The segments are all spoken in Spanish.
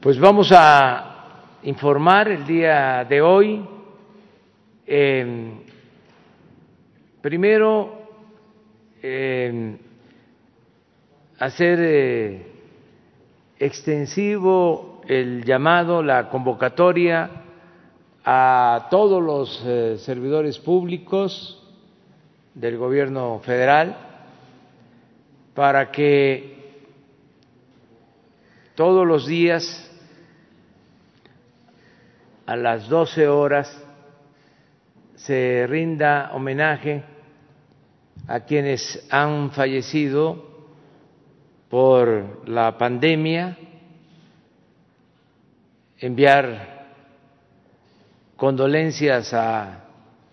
Pues vamos a informar el día de hoy. Eh, primero, eh, hacer eh, extensivo el llamado, la convocatoria a todos los eh, servidores públicos del gobierno federal para que todos los días a las 12 horas se rinda homenaje a quienes han fallecido por la pandemia, enviar condolencias a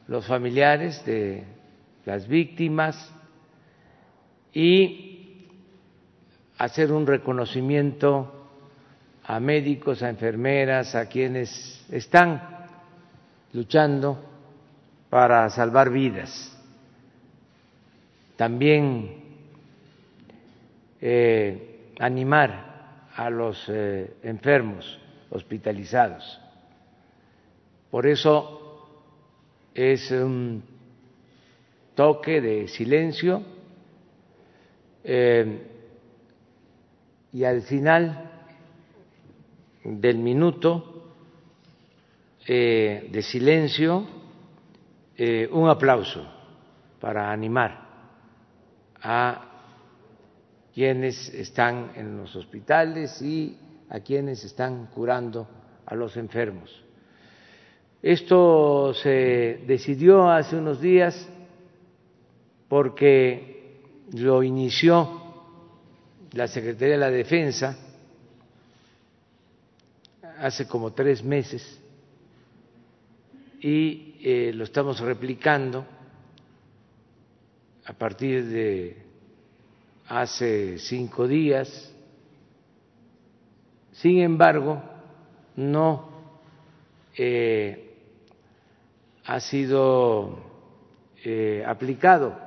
los familiares de las víctimas y hacer un reconocimiento a médicos, a enfermeras, a quienes están luchando para salvar vidas. También eh, animar a los eh, enfermos hospitalizados. Por eso es un toque de silencio eh, y al final del minuto eh, de silencio eh, un aplauso para animar a quienes están en los hospitales y a quienes están curando a los enfermos. Esto se decidió hace unos días porque lo inició la Secretaría de la Defensa hace como tres meses y eh, lo estamos replicando a partir de hace cinco días. Sin embargo, no eh, ha sido eh, aplicado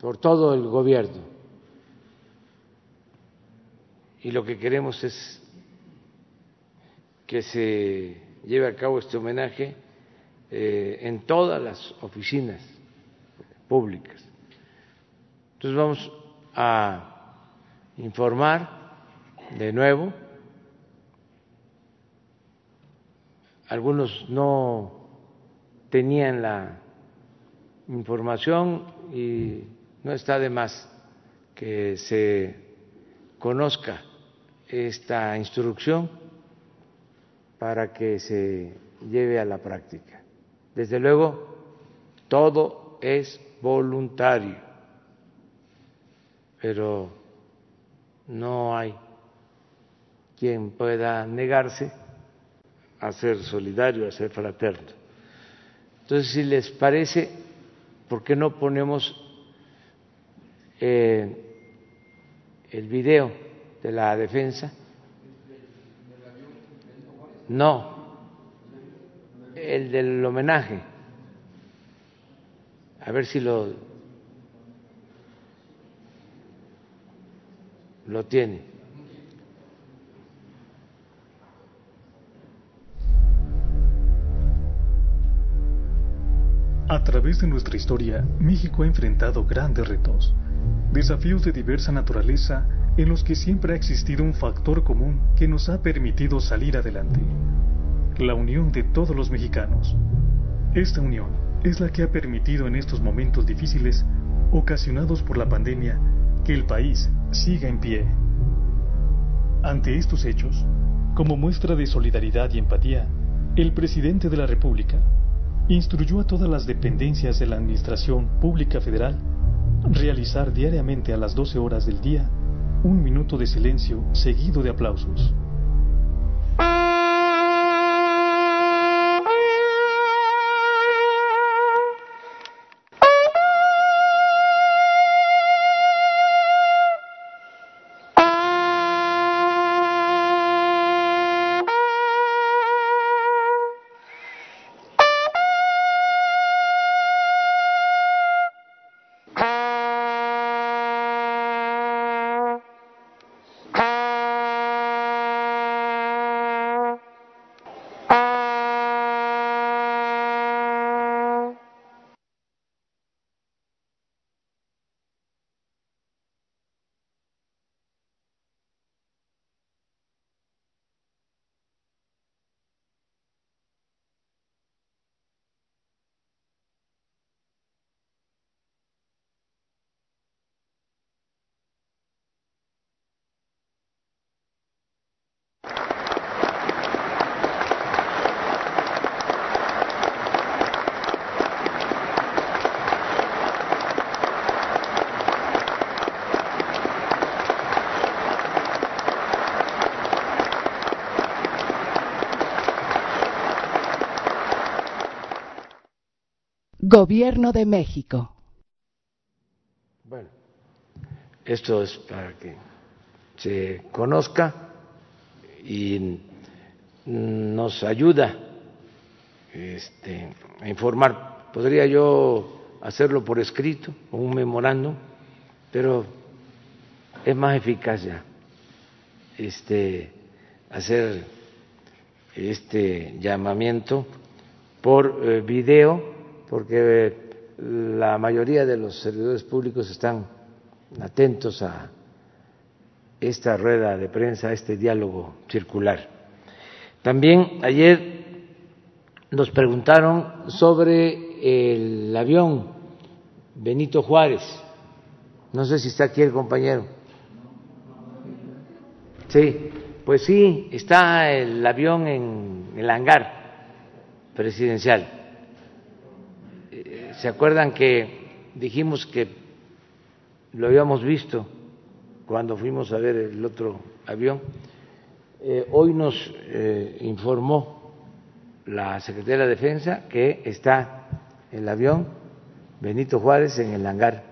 por todo el gobierno. Y lo que queremos es que se lleve a cabo este homenaje eh, en todas las oficinas públicas. Entonces vamos a informar de nuevo. Algunos no tenían la información y no está de más que se conozca esta instrucción para que se lleve a la práctica. Desde luego, todo es voluntario, pero no hay quien pueda negarse a ser solidario, a ser fraterno. Entonces, si les parece, ¿por qué no ponemos eh, el video de la defensa? No, el del homenaje. A ver si lo lo tiene. A través de nuestra historia, México ha enfrentado grandes retos, desafíos de diversa naturaleza en los que siempre ha existido un factor común que nos ha permitido salir adelante, la unión de todos los mexicanos. Esta unión es la que ha permitido en estos momentos difíciles, ocasionados por la pandemia, que el país siga en pie. Ante estos hechos, como muestra de solidaridad y empatía, el presidente de la República instruyó a todas las dependencias de la Administración Pública Federal realizar diariamente a las 12 horas del día Un minuto de silencio seguido de aplausos. Gobierno de México. Bueno, esto es para que se conozca y nos ayuda este, a informar. Podría yo hacerlo por escrito un memorando, pero es más eficaz ya este, hacer este llamamiento por eh, video porque la mayoría de los servidores públicos están atentos a esta rueda de prensa, a este diálogo circular. También ayer nos preguntaron sobre el avión Benito Juárez. No sé si está aquí el compañero. Sí, pues sí, está el avión en el hangar presidencial ¿Se acuerdan que dijimos que lo habíamos visto cuando fuimos a ver el otro avión? Eh, hoy nos eh, informó la Secretaría de Defensa que está el avión Benito Juárez en el hangar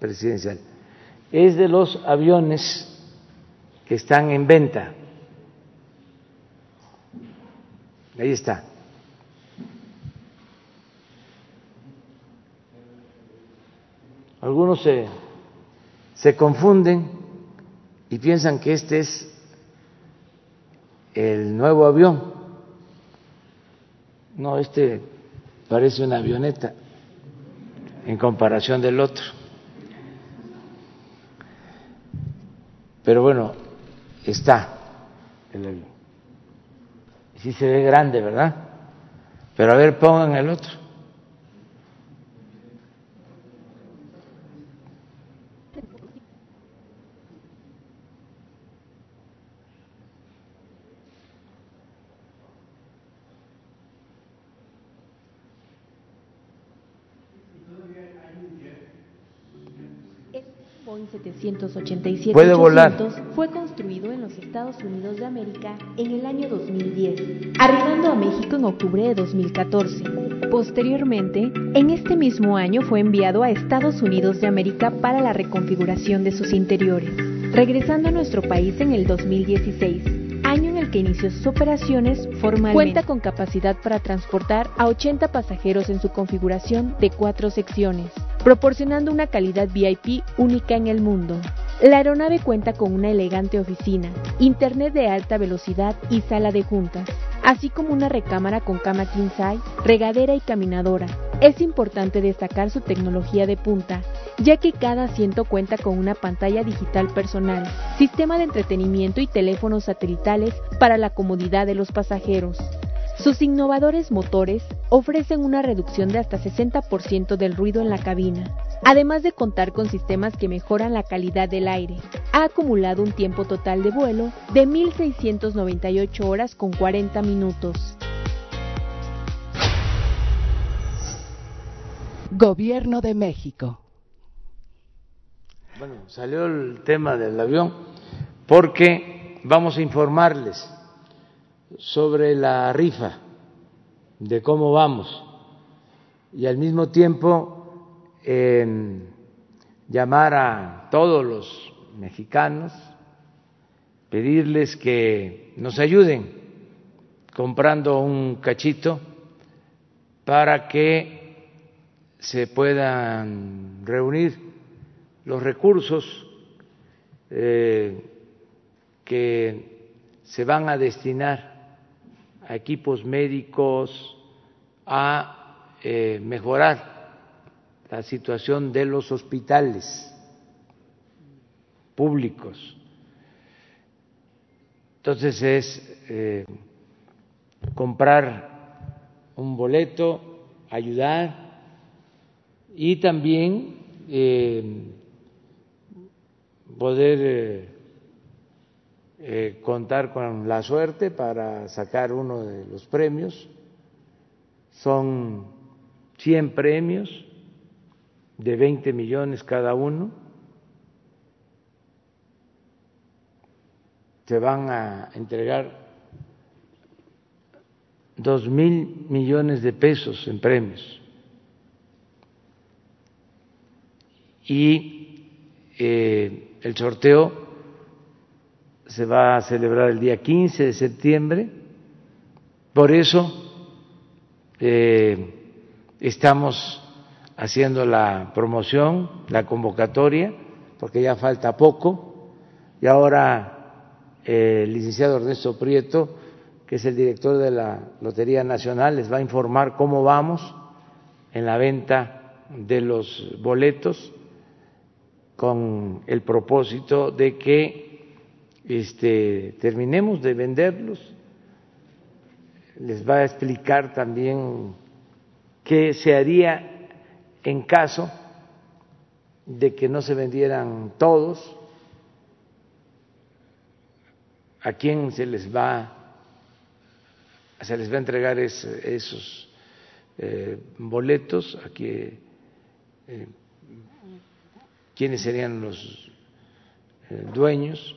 presidencial. Es de los aviones que están en venta. Ahí está. Algunos se, se confunden y piensan que este es el nuevo avión. No, este parece una avioneta en comparación del otro. Pero bueno, está el avión. Sí se ve grande, ¿verdad? Pero a ver, pongan el otro. Puede volar. fue construido en los Estados Unidos de América en el año 2010, arribando a México en octubre de 2014. Posteriormente, en este mismo año fue enviado a Estados Unidos de América para la reconfiguración de sus interiores, regresando a nuestro país en el 2016 año en el que inició sus operaciones formalmente. Cuenta con capacidad para transportar a 80 pasajeros en su configuración de cuatro secciones, proporcionando una calidad VIP única en el mundo. La aeronave cuenta con una elegante oficina, internet de alta velocidad y sala de juntas, así como una recámara con cama king regadera y caminadora. Es importante destacar su tecnología de punta, ya que cada asiento cuenta con una pantalla digital personal, sistema de entretenimiento y teléfonos satelitales para la comodidad de los pasajeros. Sus innovadores motores ofrecen una reducción de hasta 60% del ruido en la cabina, además de contar con sistemas que mejoran la calidad del aire. Ha acumulado un tiempo total de vuelo de 1.698 horas con 40 minutos. Gobierno de México. bueno, salió el tema del avión porque vamos a informarles sobre la rifa, de cómo vamos, y al mismo tiempo llamar a todos los mexicanos, pedirles que nos ayuden comprando un cachito para que se puedan reunir los recursos eh, que se van a destinar equipos médicos, a eh, mejorar la situación de los hospitales públicos. Entonces es eh, comprar un boleto, ayudar y también poder eh, contar con la suerte para sacar uno de los premios. Son 100 premios de 20 millones cada uno. Se van a entregar dos mil millones de pesos en premios. Y eh, el sorteo se va a celebrar el día 15 de septiembre, por eso eh, estamos haciendo la promoción, la convocatoria, porque ya falta poco, y ahora eh, el licenciado Ernesto Prieto, que es el director de la Lotería Nacional, les va a informar cómo vamos en la venta de los boletos con el propósito de que este, terminemos de venderlos. Les va a explicar también qué se haría en caso de que no se vendieran todos, a quién se les va se les va a entregar esos eh, boletos, a que eh, quiénes serían los eh, dueños.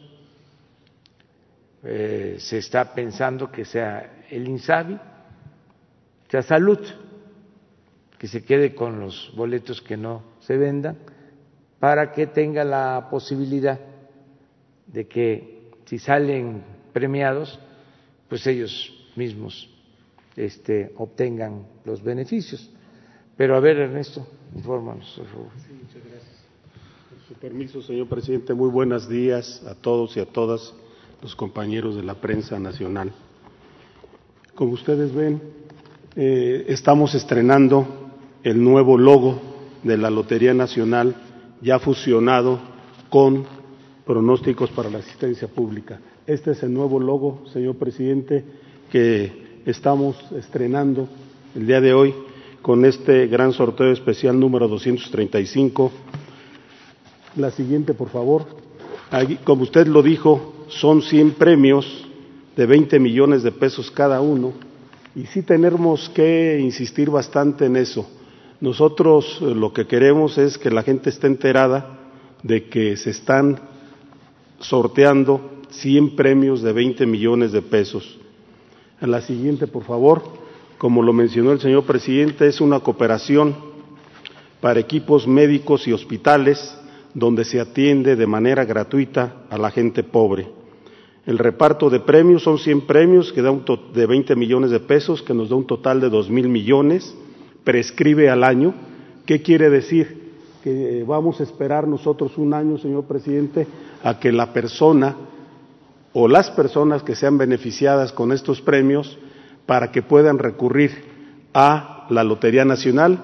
Eh, se está pensando que sea el INSABI, sea Salud, que se quede con los boletos que no se vendan, para que tenga la posibilidad de que si salen premiados, pues ellos mismos este, obtengan los beneficios. Pero a ver, Ernesto, infórmanos, por favor. muchas gracias su permiso, señor presidente, muy buenos días a todos y a todas los compañeros de la prensa nacional. Como ustedes ven, eh, estamos estrenando el nuevo logo de la Lotería Nacional, ya fusionado con pronósticos para la asistencia pública. Este es el nuevo logo, señor presidente, que estamos estrenando el día de hoy con este gran sorteo especial número 235 la siguiente, por favor. como usted lo dijo, son 100 premios de 20 millones de pesos cada uno y sí tenemos que insistir bastante en eso. Nosotros eh, lo que queremos es que la gente esté enterada de que se están sorteando 100 premios de 20 millones de pesos. A la siguiente, por favor. Como lo mencionó el señor presidente, es una cooperación para equipos médicos y hospitales donde se atiende de manera gratuita a la gente pobre. El reparto de premios son 100 premios que da un de 20 millones de pesos, que nos da un total de 2 mil millones, prescribe al año. ¿Qué quiere decir? Que vamos a esperar nosotros un año, señor presidente, a que la persona o las personas que sean beneficiadas con estos premios para que puedan recurrir a la Lotería Nacional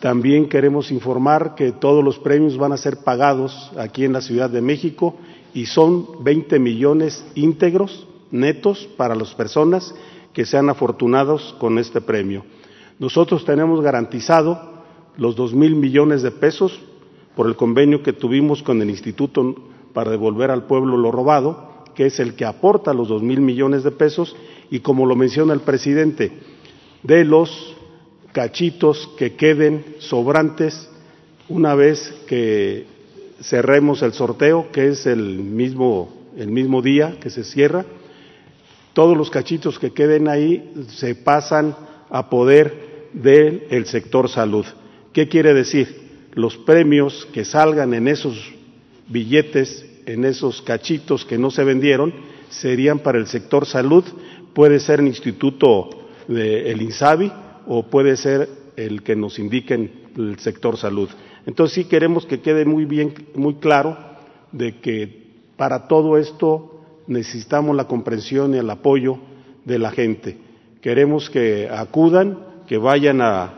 también queremos informar que todos los premios van a ser pagados aquí en la Ciudad de México y son 20 millones íntegros, netos, para las personas que sean afortunados con este premio. Nosotros tenemos garantizado los dos mil millones de pesos por el convenio que tuvimos con el Instituto para devolver al pueblo lo robado, que es el que aporta los dos mil millones de pesos, y como lo menciona el presidente, de los cachitos que queden sobrantes una vez que cerremos el sorteo, que es el mismo, el mismo día que se cierra. Todos los cachitos que queden ahí se pasan a poder del sector salud. ¿Qué quiere decir? Los premios que salgan en esos billetes, en esos cachitos que no se vendieron, serían para el sector salud. Puede ser el instituto del INSABI o puede ser el que nos indiquen el sector salud. Entonces sí queremos que quede muy bien, muy claro de que para todo esto necesitamos la comprensión y el apoyo de la gente. Queremos que acudan, que vayan a,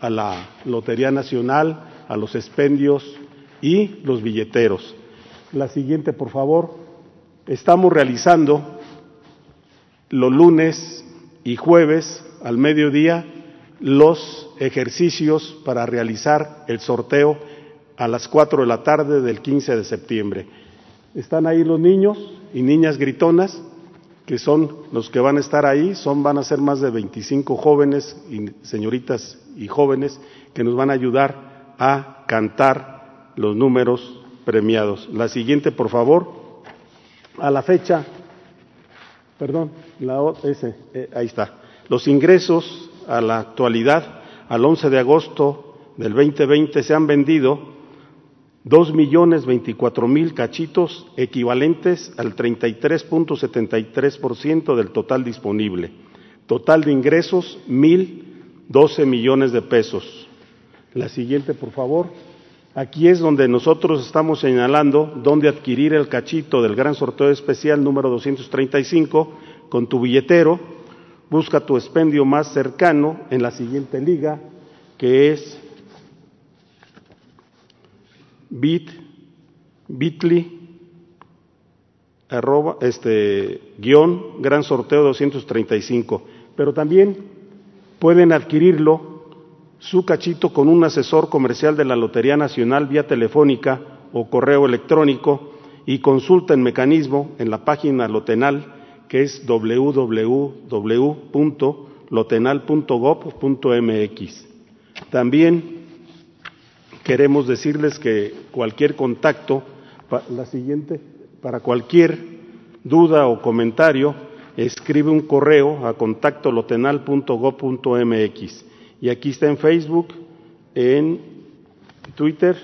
la Lotería Nacional, a los expendios y los billeteros. La siguiente, por favor. Estamos realizando los lunes y jueves al mediodía los ejercicios para realizar el sorteo a las 4 de la tarde del 15 de septiembre. Están ahí los niños y niñas gritonas, que son los que van a estar ahí, son, van a ser más de 25 jóvenes y señoritas y jóvenes que nos van a ayudar a cantar los números premiados. La siguiente, por favor. A la fecha, perdón, la, ese, eh, ahí está. Los ingresos a la actualidad, al 11 de agosto del 2020, se han vendido dos millones veinticuatro mil cachitos equivalentes al 33.73% del total disponible. Total de ingresos, mil doce millones de pesos. La siguiente, por favor. Aquí es donde nosotros estamos señalando dónde adquirir el cachito del gran sorteo especial número 235 con tu billetero Busca tu expendio más cercano en la siguiente liga, que es bit, bit.ly, arroba, este, guion, gran sorteo 235. Pero también pueden adquirirlo su cachito con un asesor comercial de la Lotería Nacional vía telefónica o correo electrónico y consulta el mecanismo en la página lotenal que es www.lotenal.gov.mx. También queremos decirles que cualquier contacto, la siguiente, para cualquier duda o comentario, escribe un correo a contacto lotenal.gov.mx. Y aquí está en Facebook, en Twitter,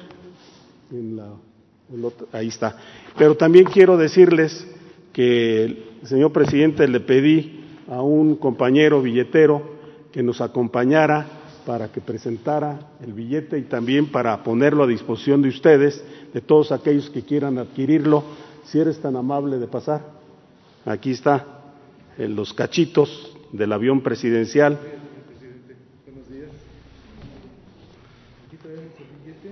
ahí está. Pero también quiero decirles que señor presidente, le pedí a un compañero billetero que nos acompañara para que presentara el billete y también para ponerlo a disposición de ustedes, de todos aquellos que quieran adquirirlo. Si eres tan amable de pasar, aquí está en los cachitos del avión presidencial. Aquí traemos el billete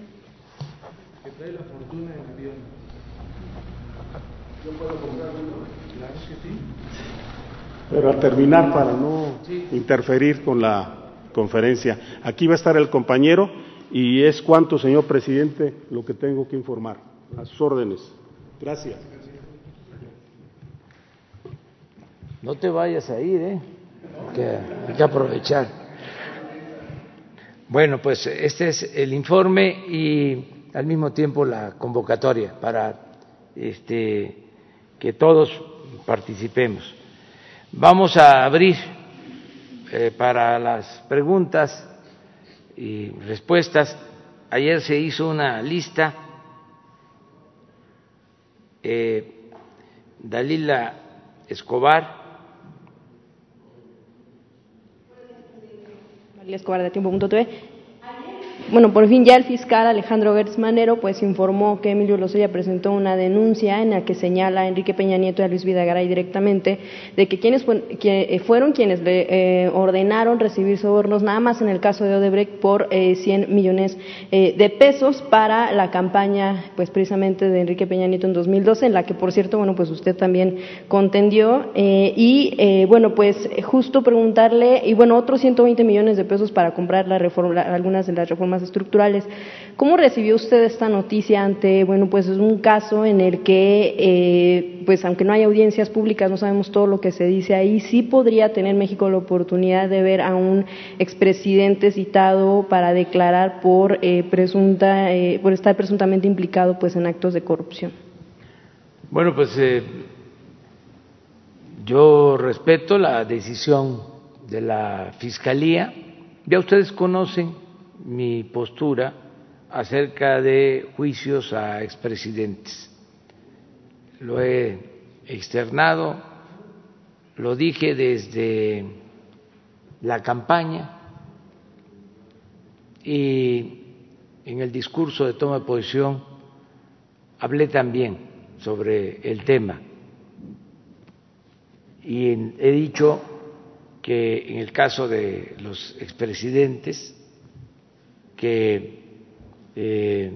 que trae la fortuna en avión. Yo puedo comprarlo. Pero a terminar, para no interferir con la conferencia, aquí va a estar el compañero y es cuanto, señor presidente, lo que tengo que informar. A sus órdenes. Gracias. No te vayas a ir, ¿eh? hay que aprovechar. Bueno, pues este es el informe y al mismo tiempo la convocatoria para este, que todos participemos. Vamos a abrir eh, para las preguntas y respuestas. Ayer se hizo una lista. Eh, Dalila Escobar. Dalila Escobar de Tiempo.tv bueno, por fin ya el fiscal Alejandro Gertz Manero pues informó que Emilio Lozoya presentó una denuncia en la que señala a Enrique Peña Nieto y a Luis Vidagaray directamente de que quienes eh, fueron quienes le eh, ordenaron recibir sobornos nada más en el caso de Odebrecht por eh, 100 millones eh, de pesos para la campaña pues precisamente de Enrique Peña Nieto en 2012 en la que por cierto bueno pues usted también contendió y bueno pues justo preguntarle y bueno otros 120 millones de pesos para comprar la reforma, algunas de las reformas estructurales ¿Cómo recibió usted esta noticia ante, bueno, pues es un caso en el que, eh, pues aunque no hay audiencias públicas, no sabemos todo lo que se dice ahí, sí podría tener México la oportunidad de ver a un expresidente citado para declarar por eh, presunta, eh, por estar presuntamente implicado, pues en actos de corrupción? Bueno, pues yo respeto la decisión de la Fiscalía. Ya ustedes conocen mi postura acerca de juicios a expresidentes. Lo he externado, lo dije desde la campaña y en el discurso de toma de posición hablé también sobre el tema y he dicho que en el caso de los expresidentes que eh,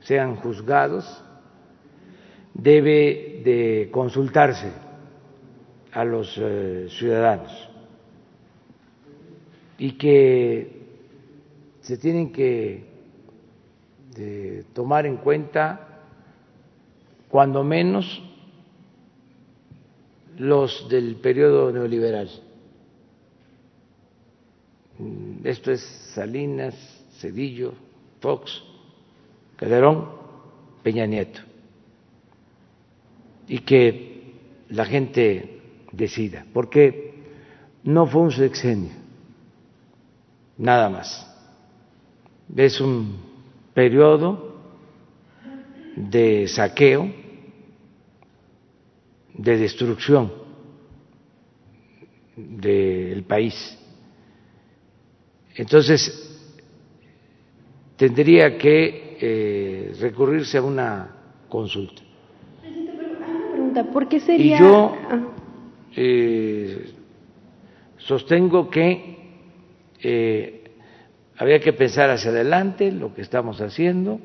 sean juzgados debe de consultarse a los eh, ciudadanos y que se tienen que tomar en cuenta cuando menos los del periodo neoliberal. Esto es Salinas, Cedillo, Fox, Calderón, Peña Nieto. Y que la gente decida, porque no fue un sexenio, nada más. Es un periodo de saqueo, de destrucción del país. Entonces, tendría que eh, recurrirse a una consulta. ¿por qué sería? Y yo eh, sostengo que eh, había que pensar hacia adelante lo que estamos haciendo,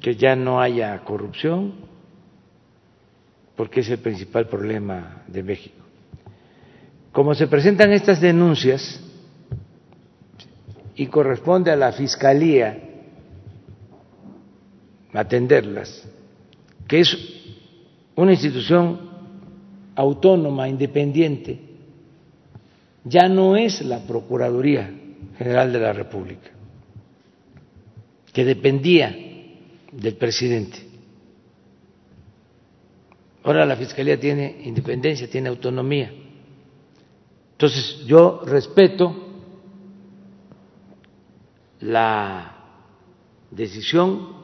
que ya no haya corrupción, porque es el principal problema de México. Como se presentan estas denuncias, y corresponde a la Fiscalía atenderlas, que es una institución autónoma, independiente, ya no es la Procuraduría General de la República, que dependía del presidente. Ahora la Fiscalía tiene independencia, tiene autonomía. Entonces yo respeto la decisión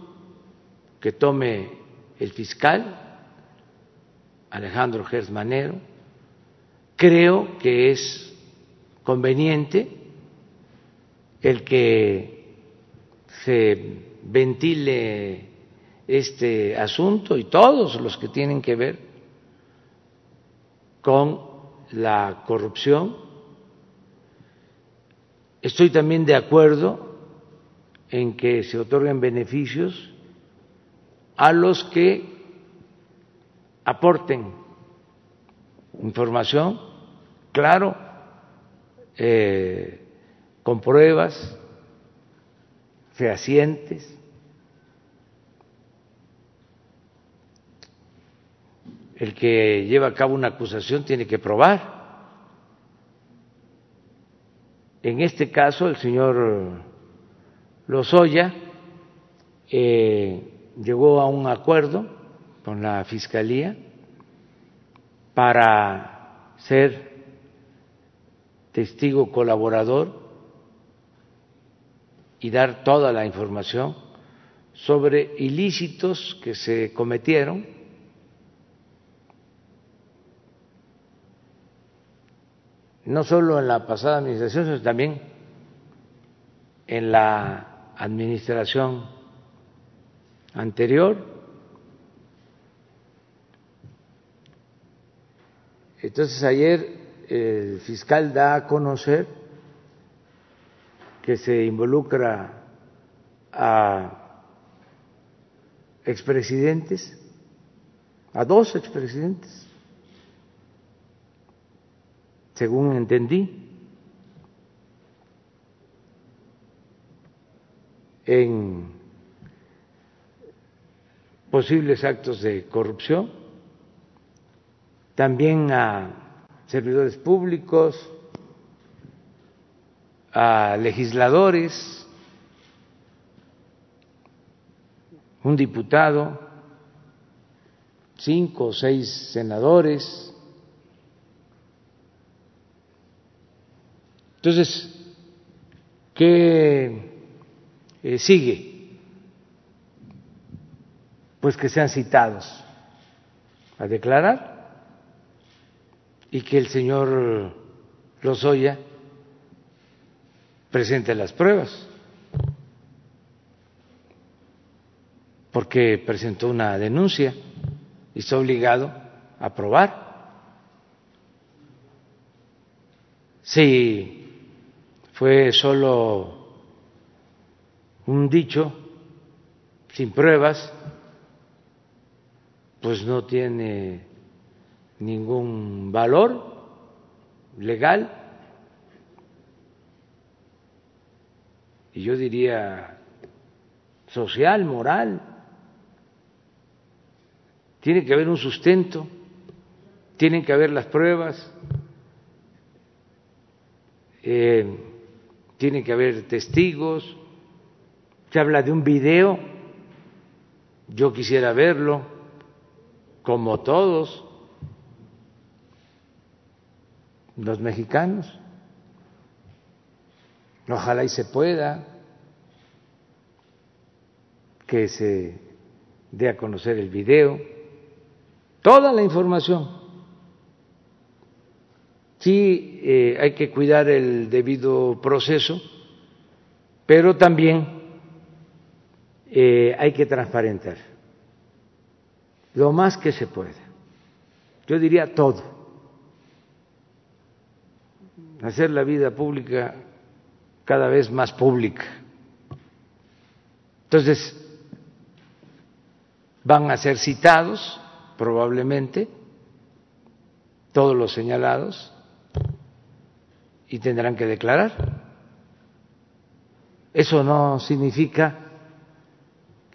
que tome el fiscal Alejandro Gersmanero. Creo que es conveniente el que se ventile este asunto y todos los que tienen que ver con la corrupción. Estoy también de acuerdo en que se otorguen beneficios a los que aporten información, claro, eh, con pruebas fehacientes. El que lleva a cabo una acusación tiene que probar. En este caso, el señor Lozoya eh, llegó a un acuerdo con la Fiscalía para ser testigo colaborador y dar toda la información sobre ilícitos que se cometieron no solo en la pasada administración, sino también en la administración anterior. Entonces ayer el fiscal da a conocer que se involucra a expresidentes, a dos expresidentes, según entendí. En posibles actos de corrupción, también a servidores públicos, a legisladores, un diputado, cinco o seis senadores. Entonces, ¿qué eh, sigue? Pues que sean citados a declarar y que el señor Lozoya presente las pruebas, porque presentó una denuncia y está obligado a probar. Si fue solo un dicho, sin pruebas, pues no tiene ningún valor legal y yo diría social, moral. Tiene que haber un sustento, tienen que haber las pruebas, eh, tiene que haber testigos. Se habla de un video, yo quisiera verlo, como todos los mexicanos. Ojalá y se pueda que se dé a conocer el video, toda la información. Sí, eh, hay que cuidar el debido proceso, pero también eh, hay que transparentar lo más que se pueda. Yo diría todo. Hacer la vida pública cada vez más pública. Entonces, van a ser citados probablemente todos los señalados y tendrán que declarar. Eso no significa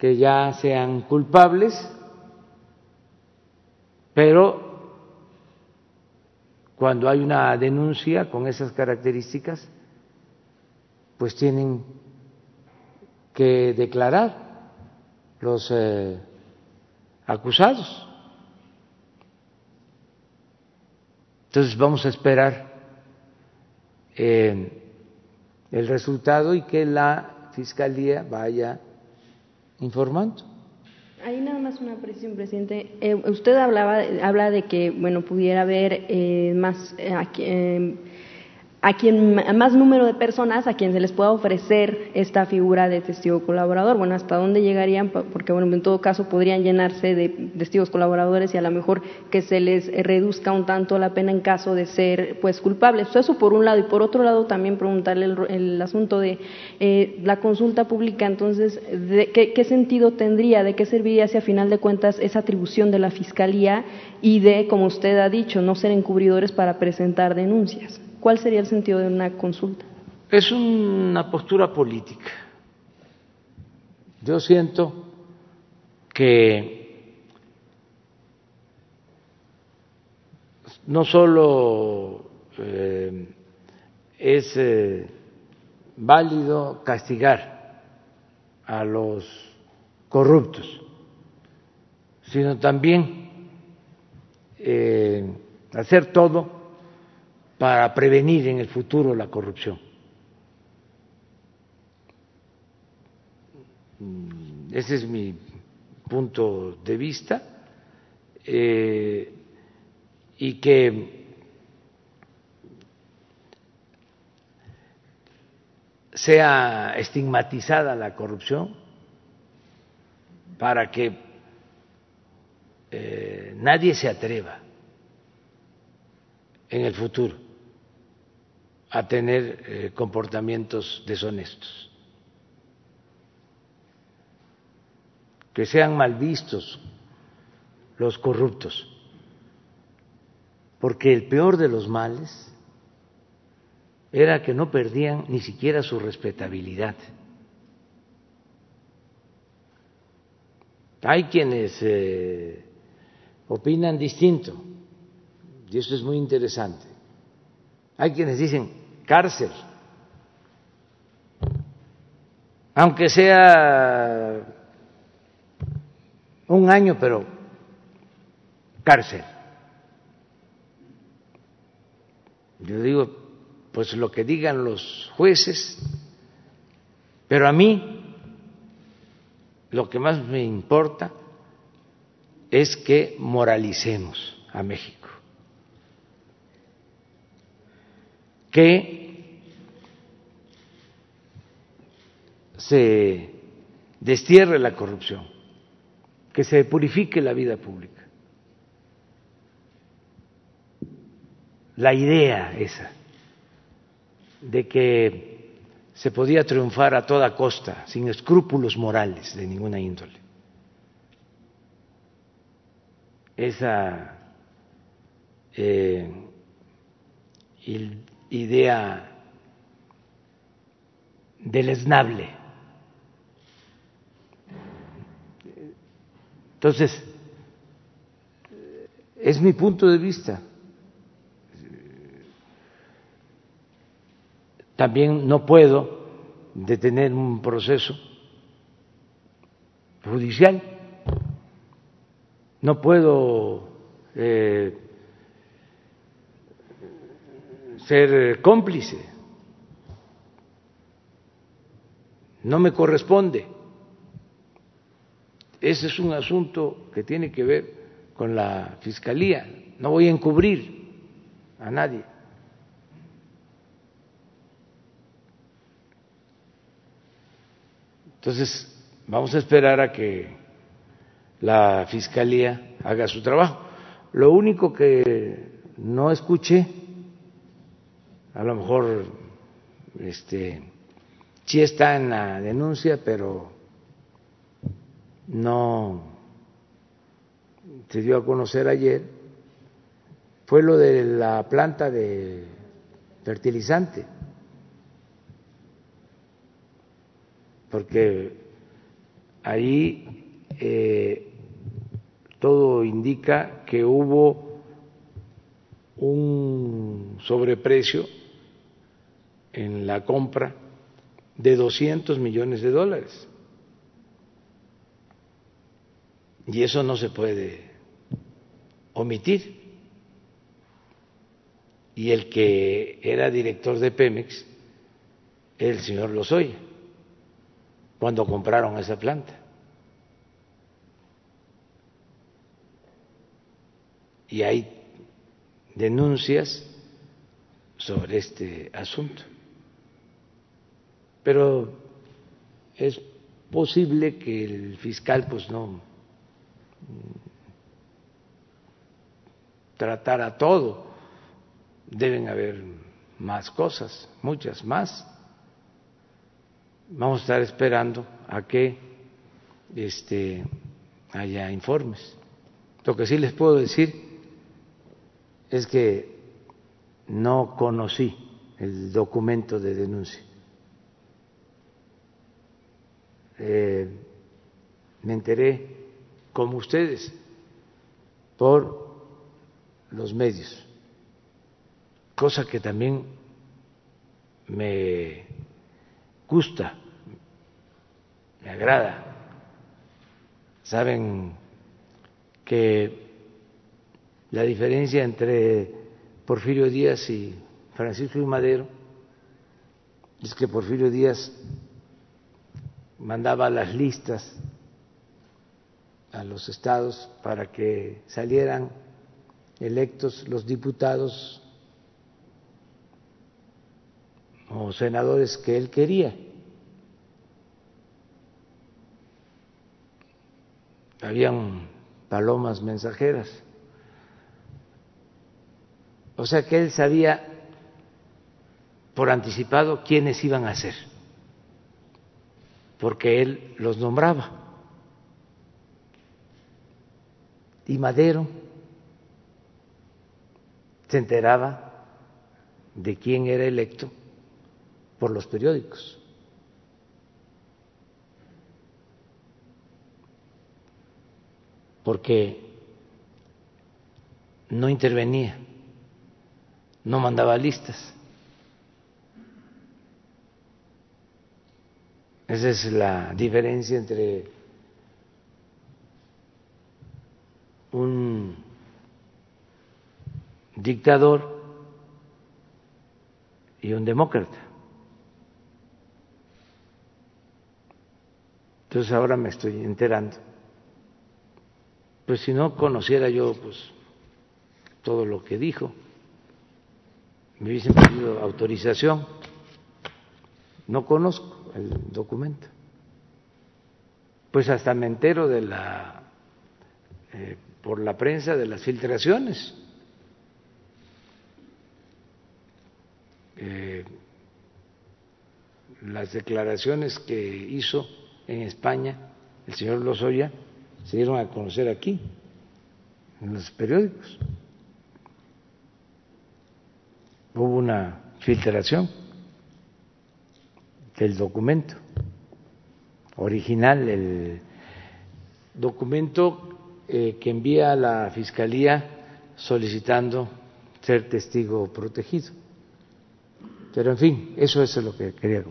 que ya sean culpables, pero cuando hay una denuncia con esas características, pues tienen que declarar los eh, acusados. Entonces vamos a esperar eh, el resultado y que la Fiscalía vaya informando. Hay nada más una precisión, presidente. Eh, usted hablaba, habla de que, bueno, pudiera haber más a quien más número de personas a quien se les pueda ofrecer esta figura de testigo colaborador. Bueno, hasta dónde llegarían, porque bueno, en todo caso podrían llenarse de testigos colaboradores y a lo mejor que se les reduzca un tanto la pena en caso de ser pues culpables. Eso por un lado y por otro lado también preguntarle el, asunto de eh, la consulta pública. Entonces, de, ¿qué, ¿qué sentido tendría? ¿De qué serviría si a final de cuentas esa atribución de la fiscalía y de, como usted ha dicho, no ser encubridores para presentar denuncias? ¿Cuál sería el sentido de una consulta? Es una postura política. Yo siento que no solo eh, es eh, válido castigar a los corruptos, sino también eh, hacer todo para prevenir en el futuro la corrupción. Mm, ese es mi punto de vista eh, y que sea estigmatizada la corrupción para que eh, nadie se atreva en el futuro a tener eh, comportamientos deshonestos, que sean mal vistos los corruptos, porque el peor de los males era que no perdían ni siquiera su respetabilidad, Hay quienes eh, opinan distinto, y eso es muy interesante. Hay quienes dicen cárcel, aunque sea un año, pero cárcel. Yo digo, pues lo que digan los jueces, pero a mí lo que más me importa es que moralicemos a México, que se destierre la corrupción, que se purifique la vida pública. La idea esa de que se podía triunfar a toda costa, sin escrúpulos morales de ninguna índole. Esa eh, idea deleznable. Entonces, es mi punto de vista. También no puedo detener un proceso judicial, no puedo eh, ser cómplice, no me corresponde. Ese es un asunto que tiene que ver con la Fiscalía. No voy a encubrir a nadie. Entonces, vamos a esperar a que la Fiscalía haga su trabajo. Lo único que no escuché, a lo mejor este, sí está en la denuncia, pero no. Se dio a conocer ayer, fue lo de la planta de fertilizante. Porque ahí eh, todo indica que hubo un sobreprecio en la compra de 200 millones de dólares. Y eso no se puede omitir. Y el que era director de Pemex, el señor Lozoya cuando compraron esa planta. Y hay denuncias sobre este asunto. Pero es posible que el fiscal pues no tratara todo. Deben haber más cosas, muchas más vamos a estar esperando a que este, haya informes. Lo que sí les puedo decir es que no conocí el documento de denuncia. Eh, me enteré, como ustedes, por los medios, cosa que también me gusta, me agrada. Saben que la diferencia entre Porfirio Díaz y Francisco y Madero es que Porfirio Díaz mandaba las listas a los estados para que salieran electos los diputados o senadores que él quería. Habían palomas mensajeras. O sea que él sabía por anticipado quiénes iban a ser, porque él los nombraba. Y Madero se enteraba de quién era electo por los periódicos. porque no intervenía, no mandaba listas. Esa es la diferencia entre un dictador y un demócrata. Entonces ahora me estoy enterando. Pues si no conociera yo pues todo lo que dijo, me hubiesen pedido autorización. No conozco el documento. Pues hasta me entero de la eh, por la prensa de las filtraciones. Eh, las declaraciones que hizo en España el señor Lozoya se dieron a conocer aquí, en los periódicos. Hubo una filtración del documento original, el documento eh, que envía la Fiscalía solicitando ser testigo protegido. Pero en fin, eso es lo que quería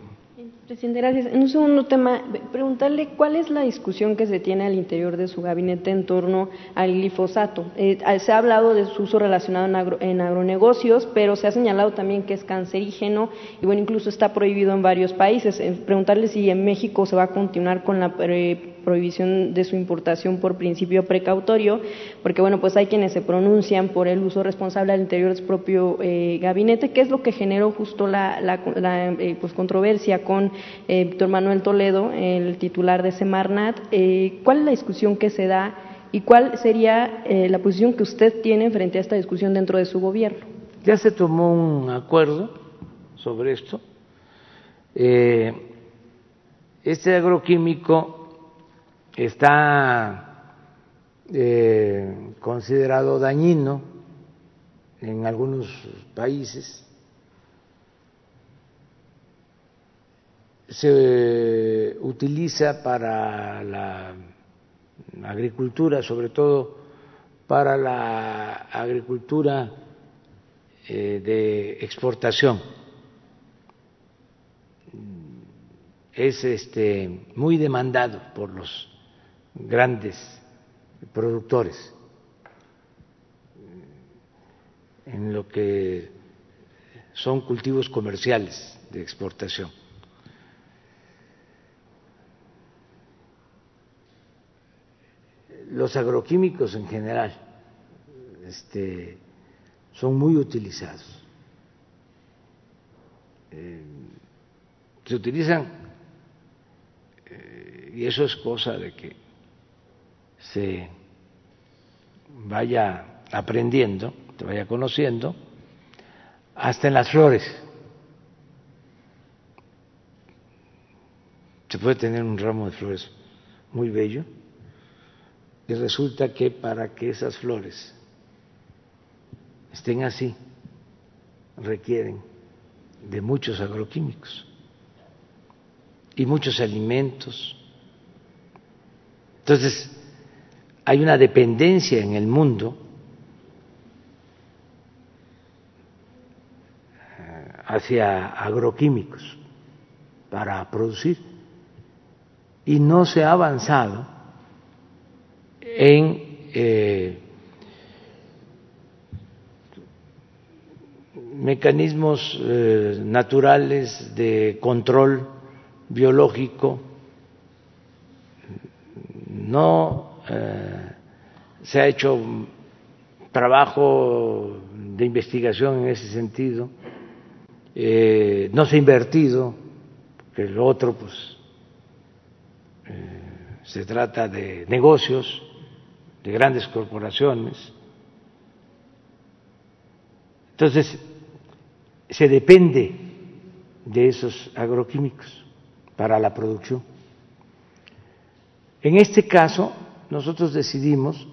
Presidente, gracias. En un segundo tema, preguntarle cuál es la discusión que se tiene al interior de su gabinete en torno al glifosato. Eh, se ha hablado de su uso relacionado en, agronegocios, pero se ha señalado también que es cancerígeno y, bueno, incluso está prohibido en varios países. Eh, preguntarle si en México se va a continuar con la prohibición de su importación por principio precautorio, porque bueno, pues hay quienes se pronuncian por el uso responsable al interior de su propio eh, gabinete, que es lo que generó justo la, eh, pues, controversia con eh, Víctor Manuel Toledo, el titular de Semarnat. ¿Cuál es la discusión que se da y cuál sería la posición que usted tiene frente a esta discusión dentro de su gobierno? Ya se tomó un acuerdo sobre esto. este agroquímico está eh, considerado dañino en algunos países. Se utiliza para la agricultura, sobre todo para la agricultura eh, de exportación. Es este, muy demandado por los grandes productores en lo que son cultivos comerciales de exportación. Los agroquímicos en general este, son muy utilizados. Eh, se utilizan, eh, y eso es cosa de que se vaya aprendiendo, te vaya conociendo, hasta en las flores. Se puede tener un ramo de flores muy bello y resulta que para que esas flores estén así requieren de muchos agroquímicos y muchos alimentos. Entonces, hay una dependencia en el mundo eh, hacia agroquímicos para producir y no se ha avanzado en eh, mecanismos eh, naturales de control biológico, no eh, se ha hecho trabajo de investigación en ese sentido, eh, no se ha invertido, que lo otro pues eh, se trata de negocios, de grandes corporaciones. Entonces, se depende de esos agroquímicos para la producción. En este caso, nosotros decidimos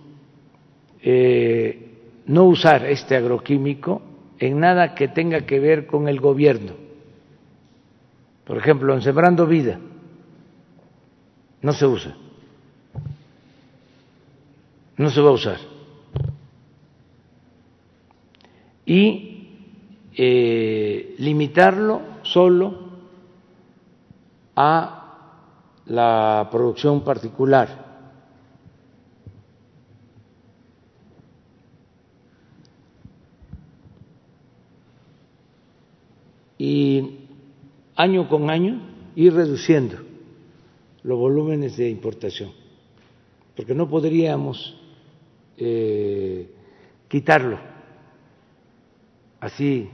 eh, no usar este agroquímico en nada que tenga que ver con el gobierno. Por ejemplo, en Sembrando Vida no se usa. no se va a usar. Y eh, limitarlo solo a la producción particular. Y año con año ir reduciendo los volúmenes de importación, porque no podríamos eh, quitarlo así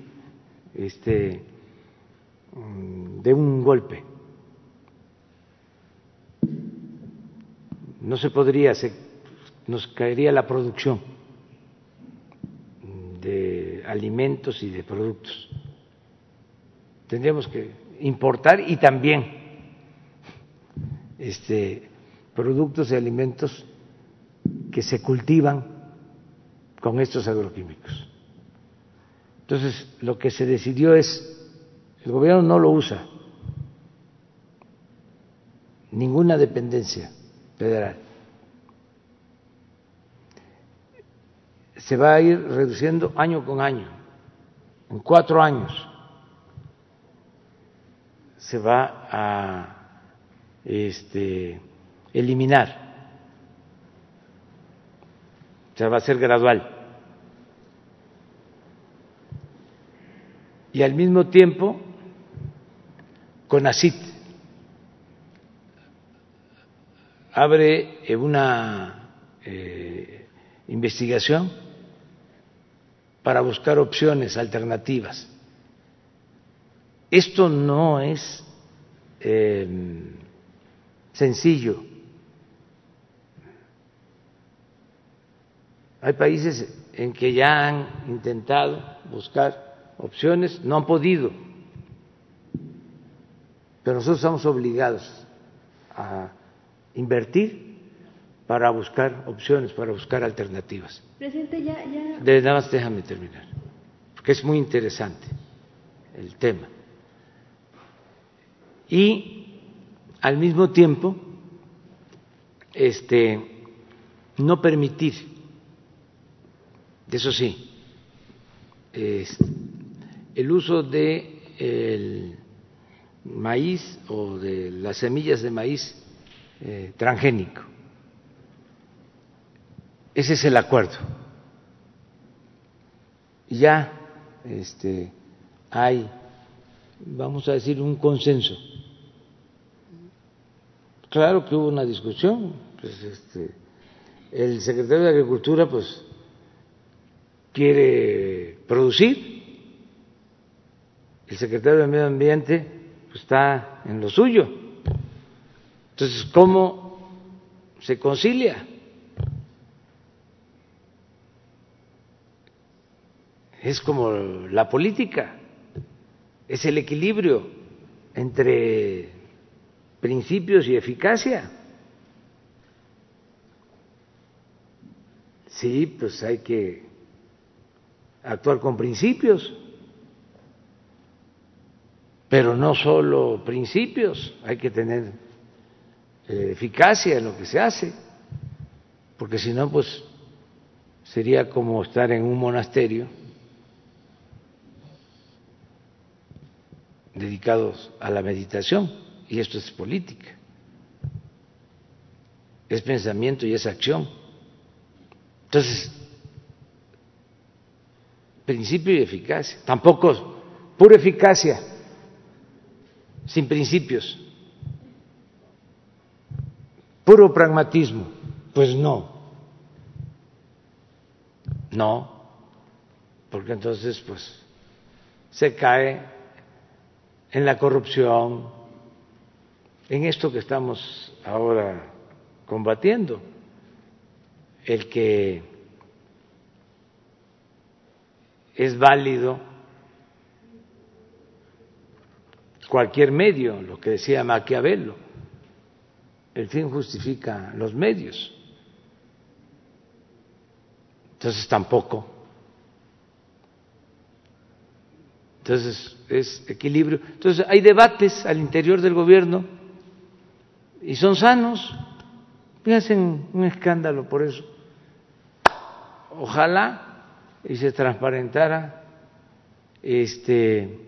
este, de un golpe. No se podría, se, nos caería la producción de alimentos y de productos. Tendríamos que importar y también este, productos y alimentos que se cultivan con estos agroquímicos. Entonces, lo que se decidió es, el gobierno no lo usa, ninguna dependencia federal. Se va a ir reduciendo año con año, en cuatro años se va a este, eliminar. O sea, va a ser gradual. Y al mismo tiempo, con ACIT abre una eh, investigación para buscar opciones alternativas. Esto no es eh, sencillo. Hay países en que ya han intentado buscar opciones, no han podido, pero nosotros estamos obligados a invertir para buscar opciones, para buscar alternativas. Presidente, ya, ya... De, nada más déjame terminar, porque es muy interesante el tema. Y al mismo tiempo este, no permitir, eso sí, el uso de el maíz o de las semillas de maíz eh, transgénico. Ese es el acuerdo. Ya este, hay, vamos a decir, un consenso Claro que hubo una discusión. Pues, este, el secretario de Agricultura, pues, quiere producir. El secretario de Medio Ambiente pues, está en lo suyo. Entonces, ¿cómo se concilia? Es como la política, es el equilibrio entre principios y eficacia. Sí, pues hay que actuar con principios, pero no solo principios, hay que tener eh, eficacia en lo que se hace, porque si no, pues sería como estar en un monasterio dedicados a la meditación y esto es política, es pensamiento y es acción. Entonces, principio y eficacia, tampoco pura eficacia, sin principios, puro pragmatismo, pues no, no, porque entonces pues se cae en la corrupción, en esto que estamos ahora combatiendo, el que es válido cualquier medio, lo que decía Maquiavelo, el fin justifica los medios. Entonces tampoco. Entonces es equilibrio. Entonces hay debates al interior del gobierno y son sanos y hacen un escándalo por eso. ojalá y se transparentara este,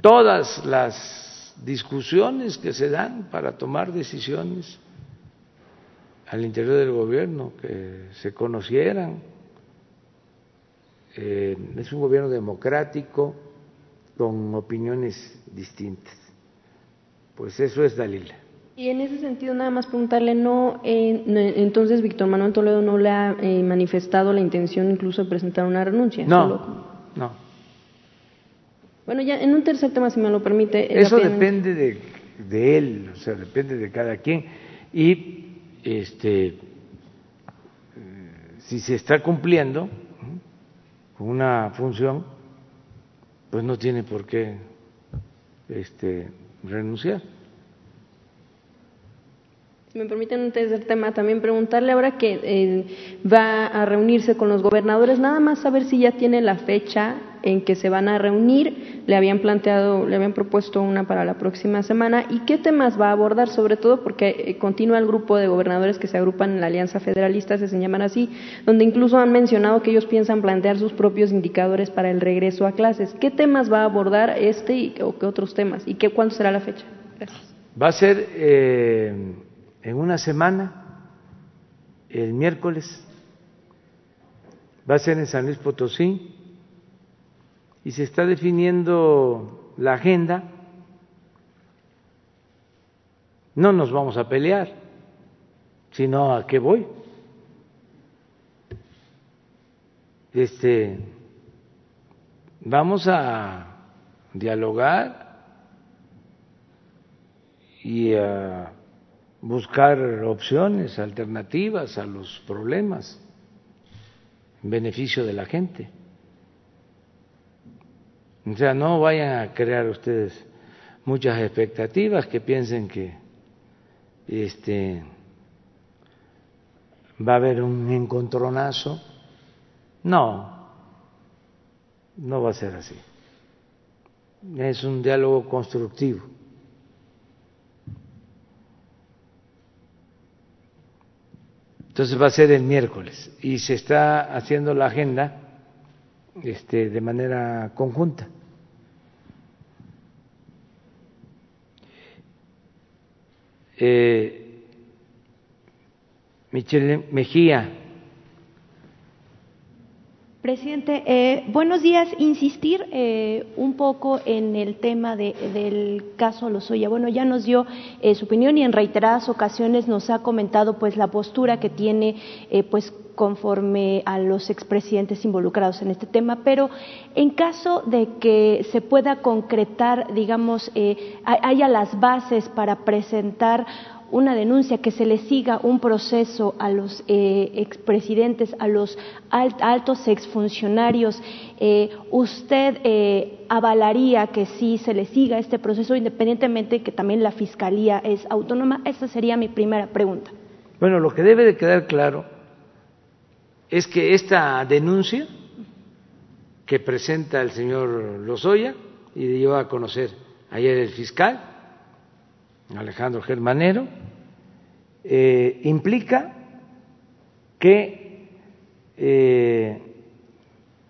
todas las discusiones que se dan para tomar decisiones al interior del gobierno, que se conocieran. Eh, es un gobierno democrático con opiniones distintas. Pues eso es Dalila. Y en ese sentido, nada más preguntarle, ¿no, entonces Víctor Manuel Toledo no le ha eh, manifestado la intención incluso de presentar una renuncia? No, no. Bueno, ya en un tercer tema, si me lo permite. Eso depende de, de, él, o sea, depende de cada quien. Y este, si se está cumpliendo con una función, pues no tiene por qué este, renunciar me permiten un tercer tema, también preguntarle ahora que eh, va a reunirse con los gobernadores, nada más saber si ya tiene la fecha en que se van a reunir, le habían planteado, le habían propuesto una para la próxima semana y qué temas va a abordar, sobre todo porque eh, continúa el grupo de gobernadores que se agrupan en la Alianza Federalista, se llaman así, donde incluso han mencionado que ellos piensan plantear sus propios indicadores para el regreso a clases. ¿Qué temas va a abordar este y, o qué otros temas? ¿Y qué, cuándo será la fecha? Gracias. Va a ser eh, en una semana, el miércoles, va a ser en San Luis Potosí y se está definiendo la agenda. No nos vamos a pelear, sino a qué voy. Este, vamos a dialogar y a buscar opciones, alternativas a los problemas en beneficio de la gente. O sea, no vayan a crear ustedes muchas expectativas que piensen que este va a haber un encontronazo. No, no va a ser así. Es un diálogo constructivo. Entonces va a ser el miércoles y se está haciendo la agenda este, de manera conjunta. Eh, Michelle Mejía Presidente, eh, buenos días. Insistir eh, un poco en el tema del caso Lozoya. Bueno, ya nos dio eh, su opinión y en reiteradas ocasiones nos ha comentado pues la postura que tiene pues conforme a los expresidentes involucrados en este tema, pero en caso de que se pueda concretar, digamos, haya las bases para presentar una denuncia, que se le siga un proceso a los eh, expresidentes, a los altos exfuncionarios, eh, ¿usted eh, avalaría que sí se le siga este proceso independientemente que también la Fiscalía es autónoma? Esa sería mi primera pregunta. Bueno, lo que debe de quedar claro es que esta denuncia que presenta el señor Lozoya y dio a conocer ayer el fiscal, Alejandro Germanero, eh, implica que eh,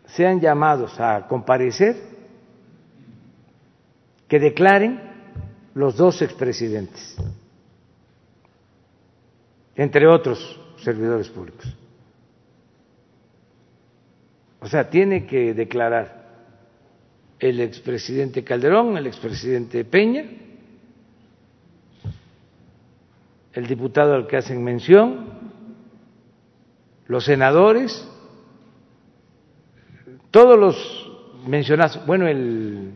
sean llamados a comparecer, que declaren los dos expresidentes, entre otros servidores públicos. O sea, tiene que declarar el expresidente Calderón, el expresidente Peña, el diputado al que hacen mención, los senadores, todos los mencionados, bueno, el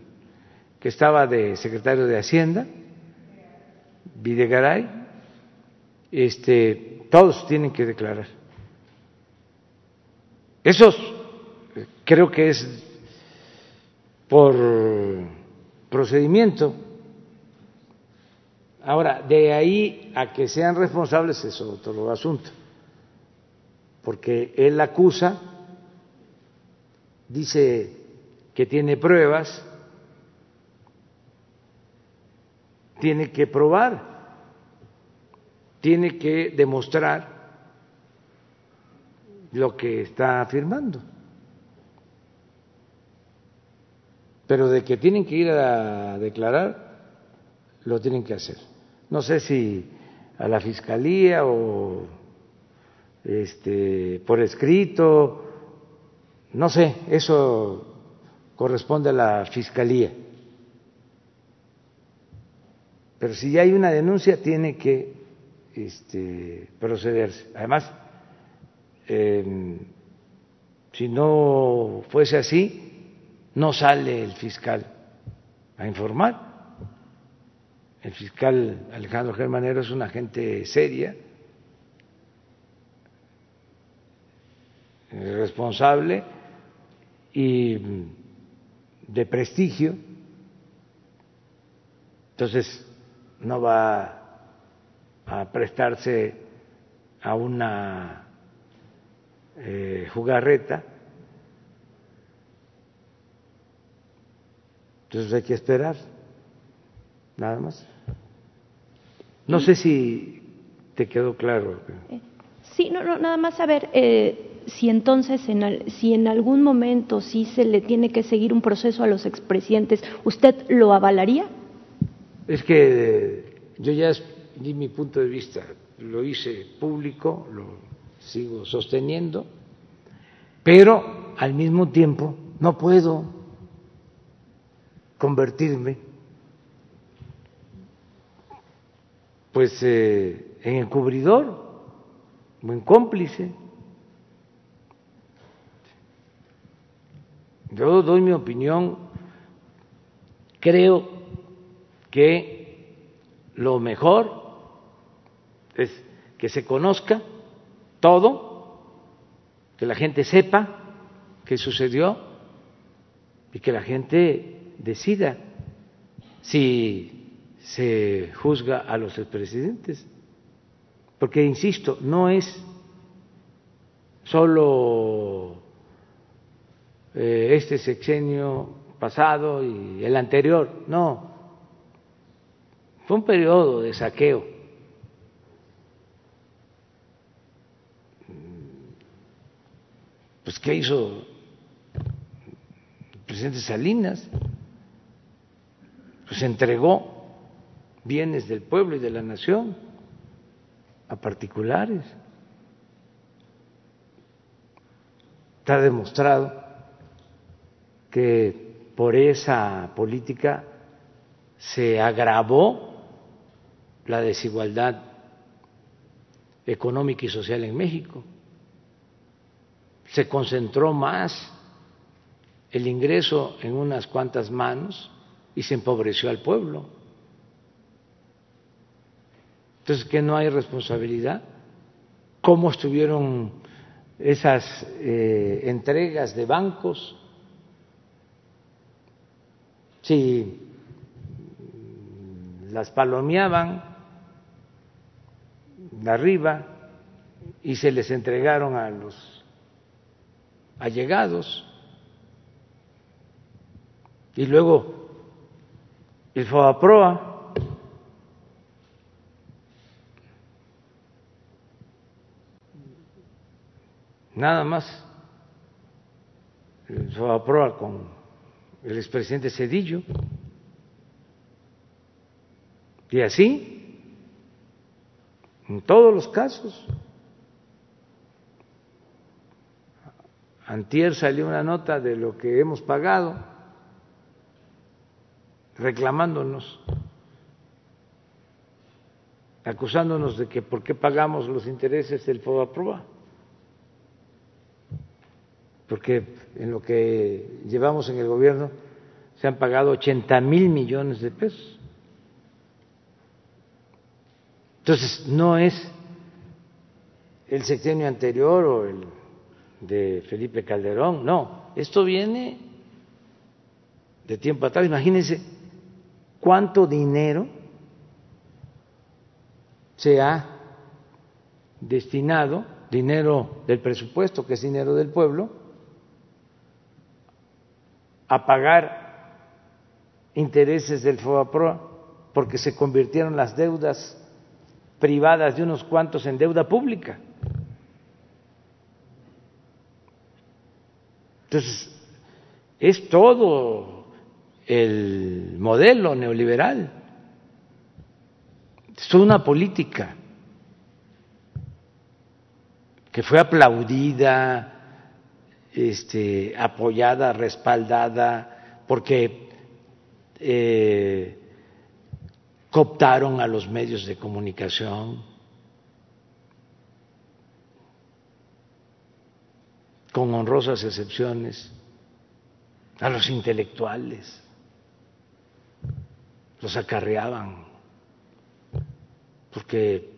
que estaba de secretario de Hacienda, Videgaray, este, todos tienen que declarar. Esos creo que es por procedimiento Ahora, de ahí a que sean responsables es otro asunto, porque él acusa, dice que tiene pruebas, tiene que probar, tiene que demostrar lo que está firmando. Pero de que tienen que ir a declarar, lo tienen que hacer. No sé si a la fiscalía o este, por escrito, no sé, eso corresponde a la fiscalía. Pero si hay una denuncia, tiene que este, procederse. Además, em, si no fuese así, no sale el fiscal a informar. El fiscal Alejandro Germanero es una gente seria, responsable y de prestigio. Entonces, no va a prestarse a una eh, jugarreta. Entonces hay que esperar, nada más. No sé si te quedó claro. Eh, sí, no, no, nada más saber eh, si entonces, en, si en algún momento sí se le tiene que seguir un proceso a los expresidentes, ¿usted lo avalaría? Es que yo ya di mi punto de vista, lo hice público, lo sigo sosteniendo, pero al mismo tiempo no puedo convertirme pues eh, en encubridor o en cómplice. Yo doy mi opinión, creo que lo mejor es que se conozca todo, que la gente sepa qué sucedió y que la gente decida si se juzga a los expresidentes. Porque, insisto, no es solo eh, este sexenio pasado y el anterior, no, fue un periodo de saqueo. Pues, ¿qué hizo el presidente Salinas? Pues entregó bienes del pueblo y de la nación a particulares. Está demostrado que por esa política se agravó la desigualdad económica y social en México. Se concentró más el ingreso en unas cuantas manos y se empobreció al pueblo. Entonces, ¿qué no hay responsabilidad? ¿Cómo estuvieron esas eh, entregas de bancos? Si las palomeaban de arriba y se les entregaron a los allegados. Y luego el FOAPROA nada más. El FOAPROA con el expresidente Cedillo. Y así en todos los casos. Antier salió una nota de lo que hemos pagado, reclamándonos, acusándonos de que por qué pagamos los intereses del FOBAPROA, porque en lo que llevamos en el gobierno se han pagado 80 mil millones de pesos. Entonces, no es el sexenio anterior o el de Felipe Calderón, no, esto viene de tiempo atrás. Imagínense cuánto dinero se ha destinado, dinero del presupuesto, que es dinero del pueblo, a pagar intereses del FOAPROA porque se convirtieron las deudas privadas de unos cuantos en deuda pública. Entonces, es todo el modelo neoliberal. Es una política que fue aplaudida, este, apoyada, respaldada, porque eh, cooptaron a los medios de comunicación, con honrosas excepciones, a los intelectuales, los acarreaban, porque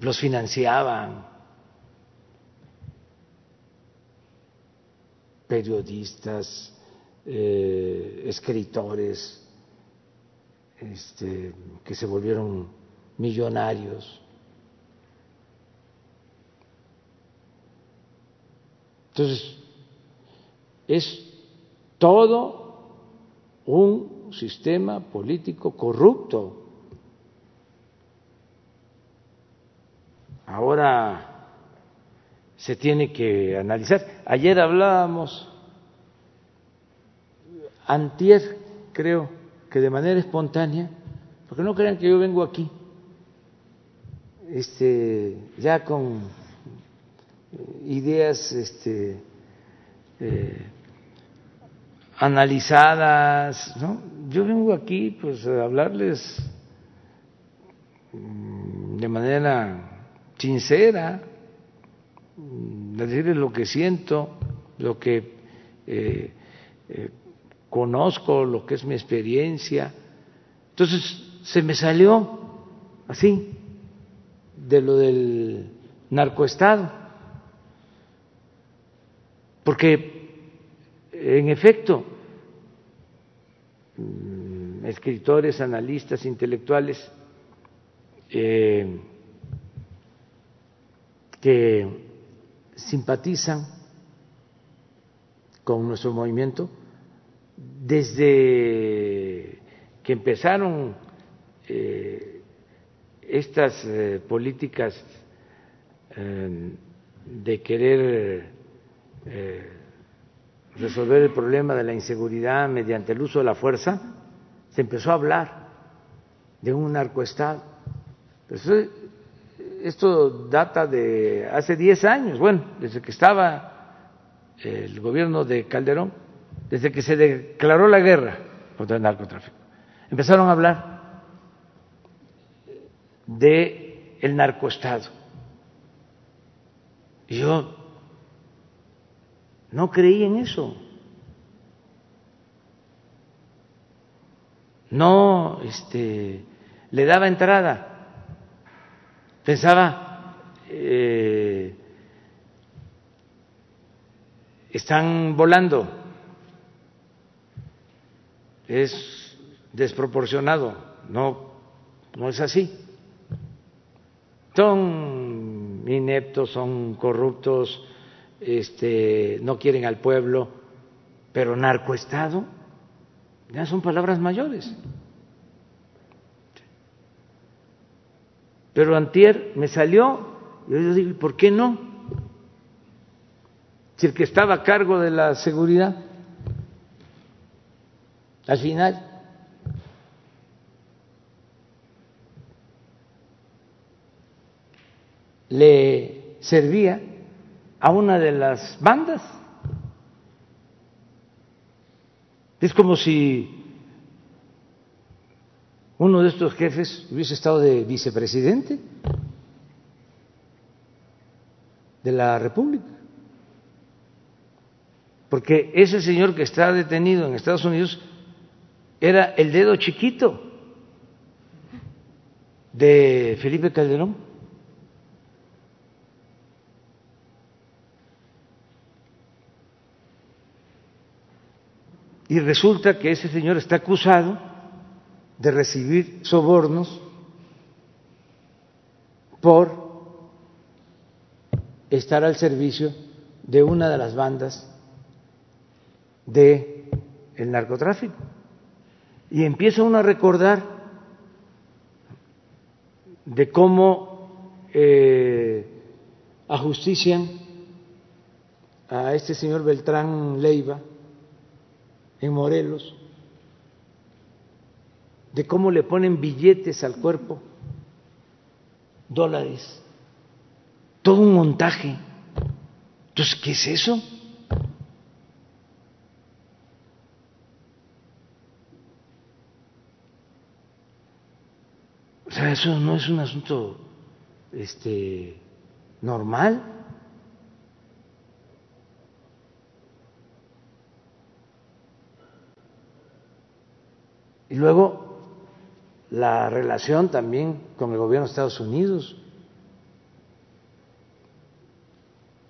los financiaban. Periodistas, eh, escritores, este, que se volvieron millonarios. Entonces, es todo un sistema político corrupto. Ahora se tiene que analizar. Ayer hablábamos, antier creo que de manera espontánea, porque no crean que yo vengo aquí este, ya con ideas este, eh, analizadas, ¿no? Yo vengo aquí pues a hablarles mm, de manera sincera, decirles lo que siento, lo que eh, eh, conozco, lo que es mi experiencia. Entonces se me salió así de lo del narcoestado porque, en efecto, mm, escritores, analistas, intelectuales eh, que simpatizan con nuestro movimiento desde que empezaron eh, estas eh, políticas de querer eh, resolver el problema de la inseguridad mediante el uso de la fuerza, se empezó a hablar de un narcoestado. Esto data de hace 10 años, bueno, desde que estaba el gobierno de Calderón, desde que se declaró la guerra contra el narcotráfico. Empezaron a hablar de el narcoestado. Yo no creí en eso. No este, le daba entrada. Pensaba, eh, están volando. Es desproporcionado. No, no es así. Son ineptos, son corruptos, este, no quieren al pueblo, pero narcoestado, ya son palabras mayores. Pero antier me salió, y yo digo, ¿por qué no? Si el que estaba a cargo de la seguridad, al final, le servía a una de las bandas. Es como si uno de estos jefes hubiese estado de vicepresidente de la República. Porque ese señor que está detenido en Estados Unidos era el dedo chiquito de Felipe Calderón. Y resulta que ese señor está acusado de recibir sobornos por estar al servicio de una de las bandas de el narcotráfico. Y empieza uno a recordar de cómo eh, ajustician a este señor Beltrán Leiva en Morelos, de cómo le ponen billetes al cuerpo, dólares, todo un montaje. Entonces, ¿qué es eso? O sea, eso no es un asunto este normal. Y luego la relación también con el gobierno de Estados Unidos.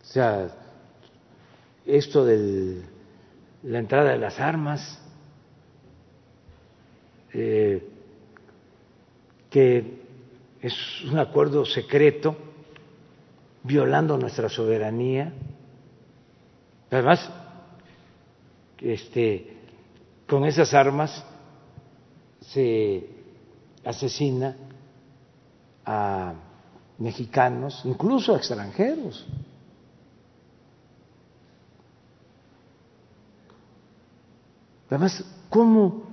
O sea, esto de la entrada de las armas, eh, que es un acuerdo secreto, violando nuestra soberanía. Además, este, con esas armas se asesina a mexicanos, incluso a extranjeros. Además, ¿cómo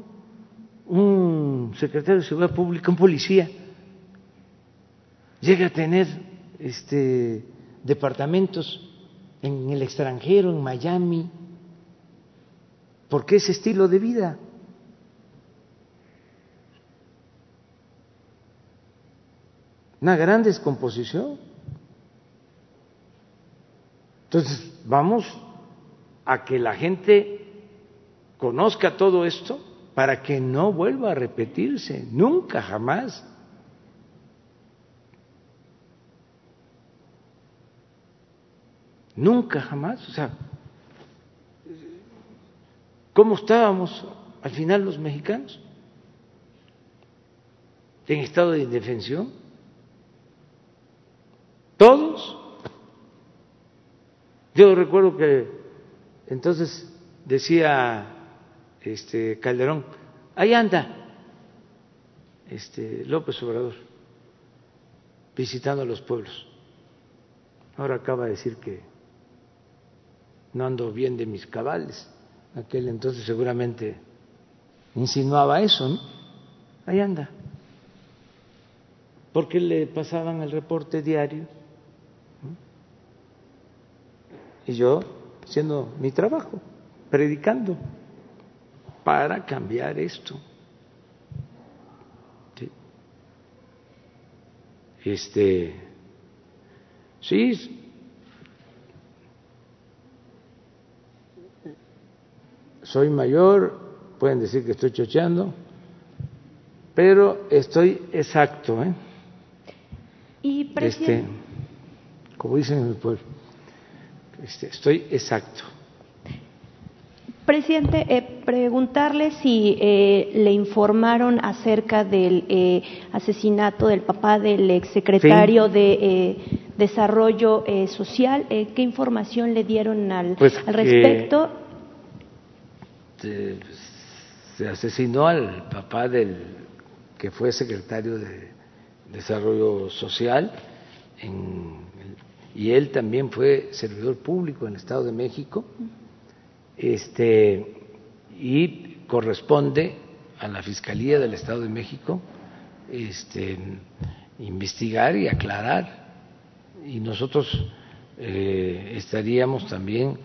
un secretario de Seguridad Pública, un policía, llega a tener este, departamentos en el extranjero, en Miami? ¿Por qué ese estilo de vida? Una gran descomposición. Entonces, vamos a que la gente conozca todo esto para que no vuelva a repetirse, nunca, jamás. Nunca, jamás. O sea, ¿cómo estábamos al final los mexicanos? En estado de indefensión. Todos. Yo recuerdo que entonces decía este Calderón, ahí anda este López Obrador visitando a los pueblos. Ahora acaba de decir que no ando bien de mis cabales. Aquel entonces seguramente insinuaba eso, ¿no? Ahí anda. Porque le pasaban el reporte diario y yo haciendo mi trabajo, predicando para cambiar esto. Este, sí, soy mayor, pueden decir que estoy chocheando, pero estoy exacto, ¿eh? Y este, como dicen en el pueblo. Este, estoy exacto. Presidente, eh, preguntarle si eh, le informaron acerca del eh, asesinato del papá del exsecretario de Desarrollo Social. ¿Qué información le dieron al, pues al respecto? se asesinó al papá del que fue secretario de Desarrollo Social en y él también fue servidor público en el Estado de México, este, y corresponde a la Fiscalía del Estado de México este, investigar y aclarar, y nosotros eh, estaríamos también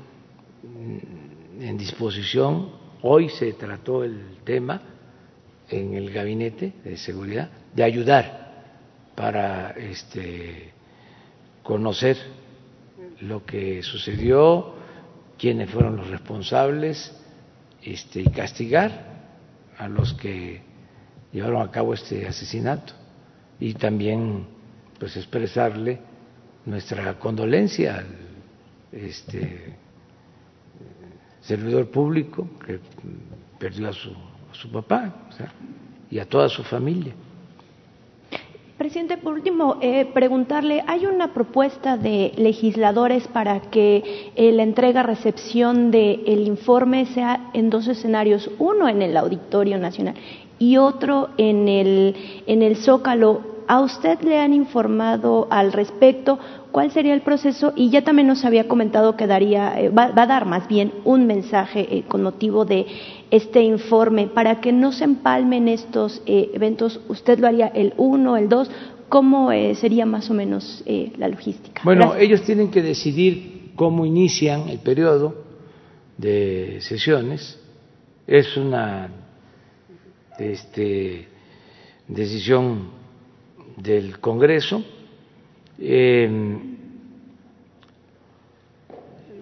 en disposición, hoy se trató el tema en el gabinete de seguridad, de ayudar para este, conocer lo que sucedió, quiénes fueron los responsables este, y castigar a los que llevaron a cabo este asesinato y también pues expresarle nuestra condolencia al este, servidor público que perdió a su, su papá y a toda su familia. Presidente, por último, eh, preguntarle, ¿hay una propuesta de legisladores para que eh, la entrega-recepción del informe sea en dos escenarios, uno en el Auditorio Nacional y otro en el, en el Zócalo? ¿A usted le han informado al respecto? ¿Cuál sería el proceso? Y ya también nos había comentado que daría, eh, va, a dar más bien un mensaje eh, con motivo de este informe para que no se empalmen estos eh, eventos. ¿Usted lo haría el 1, el 2? ¿Cómo sería más o menos la logística? Bueno, ellos tienen que decidir cómo inician el periodo de sesiones. Es una este, decisión del Congreso eh,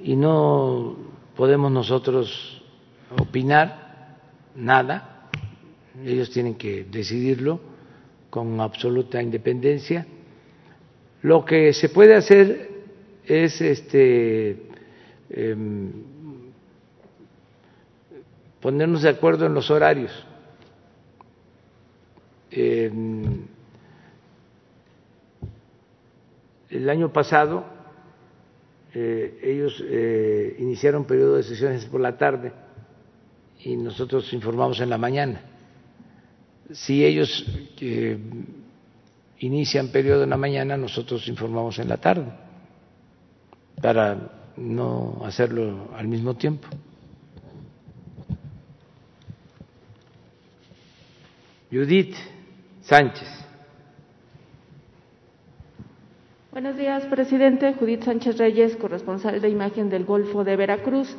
y no podemos nosotros opinar nada, ellos tienen que decidirlo con absoluta independencia. Lo que se puede hacer es este em, ponernos de acuerdo en los horarios. Em, El año pasado eh, ellos eh, iniciaron periodo de sesiones por la tarde y nosotros informamos en la mañana. Si ellos eh, inician periodo en la mañana, nosotros informamos en la tarde para no hacerlo al mismo tiempo. Judith Sánchez. Buenos días, presidente. Judith Sánchez Reyes, corresponsal de imagen del Golfo de Veracruz.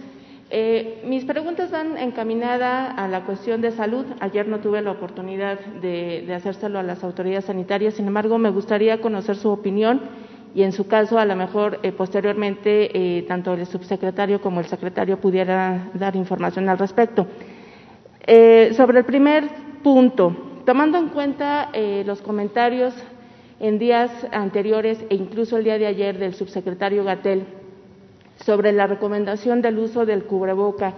Eh, mis preguntas van encaminadas a la cuestión de salud. Ayer no tuve la oportunidad de, hacérselo a las autoridades sanitarias, sin embargo, me gustaría conocer su opinión y, en su caso, a lo mejor eh, posteriormente, eh, tanto el subsecretario como el secretario pudieran dar información al respecto. sobre el primer punto, tomando en cuenta los comentarios en días anteriores e incluso el día de ayer del subsecretario Gatel sobre la recomendación del uso del cubreboca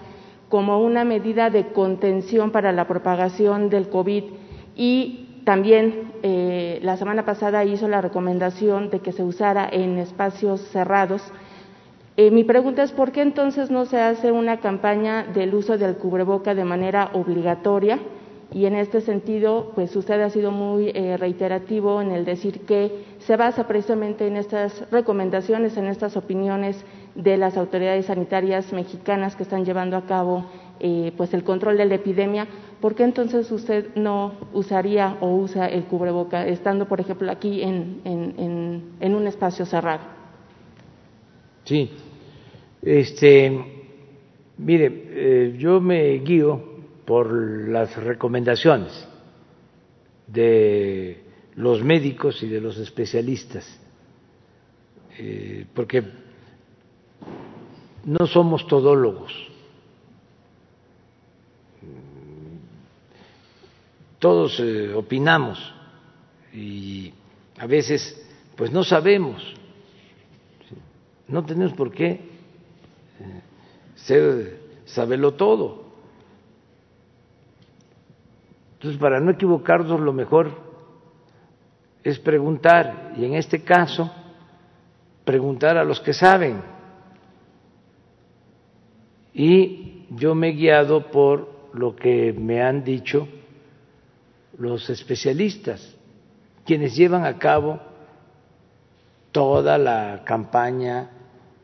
como una medida de contención para la propagación del COVID y también eh, la semana pasada hizo la recomendación de que se usara en espacios cerrados. Eh, mi pregunta es por qué entonces no se hace una campaña del uso del cubreboca de manera obligatoria y en este sentido, pues usted ha sido muy eh, reiterativo en el decir que se basa precisamente en estas recomendaciones, en estas opiniones de las autoridades sanitarias mexicanas que están llevando a cabo eh, pues el control de la epidemia. ¿Por qué entonces usted no usaría o usa el cubreboca estando, por ejemplo, aquí en, en, un espacio cerrado? Sí, este, mire, eh, yo me guío por las recomendaciones de los médicos y de los especialistas, eh, porque no somos todólogos, todos eh, opinamos y a veces pues no sabemos, no tenemos por qué eh, ser saberlo todo. Entonces, para no equivocarnos, lo mejor es preguntar, y en este caso, preguntar a los que saben. Y yo me he guiado por lo que me han dicho los especialistas, quienes llevan a cabo toda la campaña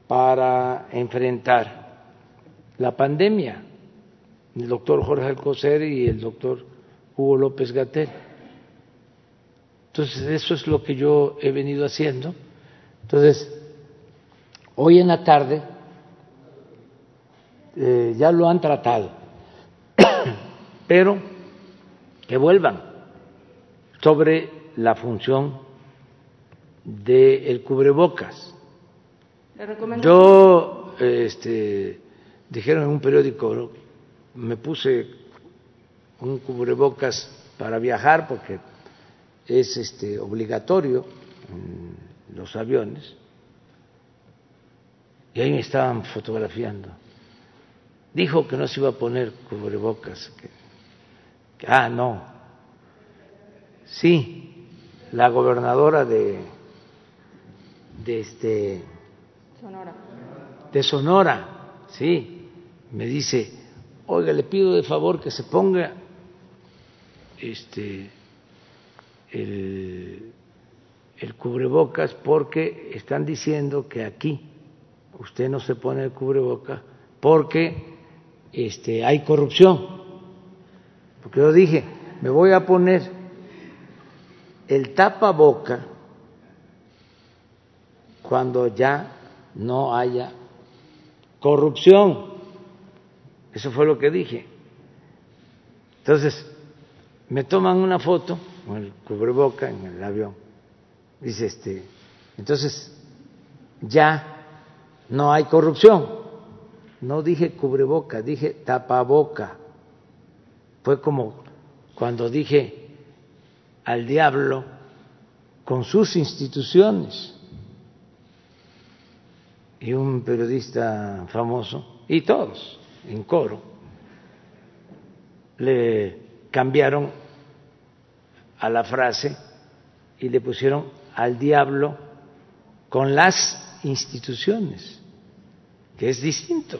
para enfrentar la pandemia, el doctor Jorge Alcocer y el doctor Hugo López Gatel. Entonces, eso es lo que yo he venido haciendo. Entonces, hoy en la tarde eh, ya lo han tratado, pero que vuelvan sobre la función del cubrebocas. Yo, este, dijeron en un periódico, me puse un cubrebocas para viajar porque es este obligatorio en los aviones y ahí me estaban fotografiando. Dijo que no se iba a poner cubrebocas. Que, ah, no. Sí, la gobernadora de, de este Sonora. De Sonora, sí, me dice, oiga, le pido de favor que se ponga este, el, el cubrebocas porque están diciendo que aquí usted no se pone el cubrebocas porque este, hay corrupción. Porque yo dije, me voy a poner el tapaboca cuando ya no haya corrupción. Eso fue lo que dije. Entonces, me toman una foto con el cubreboca en el avión. Dice este, entonces ya no hay corrupción. No dije cubreboca, dije tapaboca. Fue como cuando dije al diablo con sus instituciones. Y un periodista famoso, y todos, en coro, le cambiaron a la frase y le pusieron al diablo con las instituciones, que es distinto.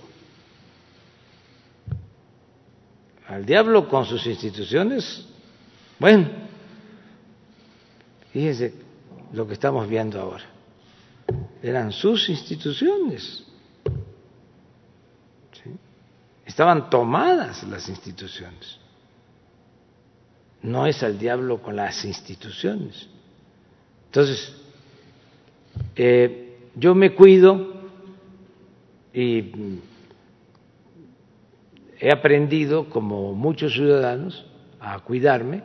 Al diablo con sus instituciones, bueno, fíjense lo que estamos viendo ahora. Eran sus instituciones. Estaban tomadas las instituciones. No es al diablo con las instituciones. Entonces, eh, yo me cuido y he aprendido, como muchos ciudadanos, a cuidarme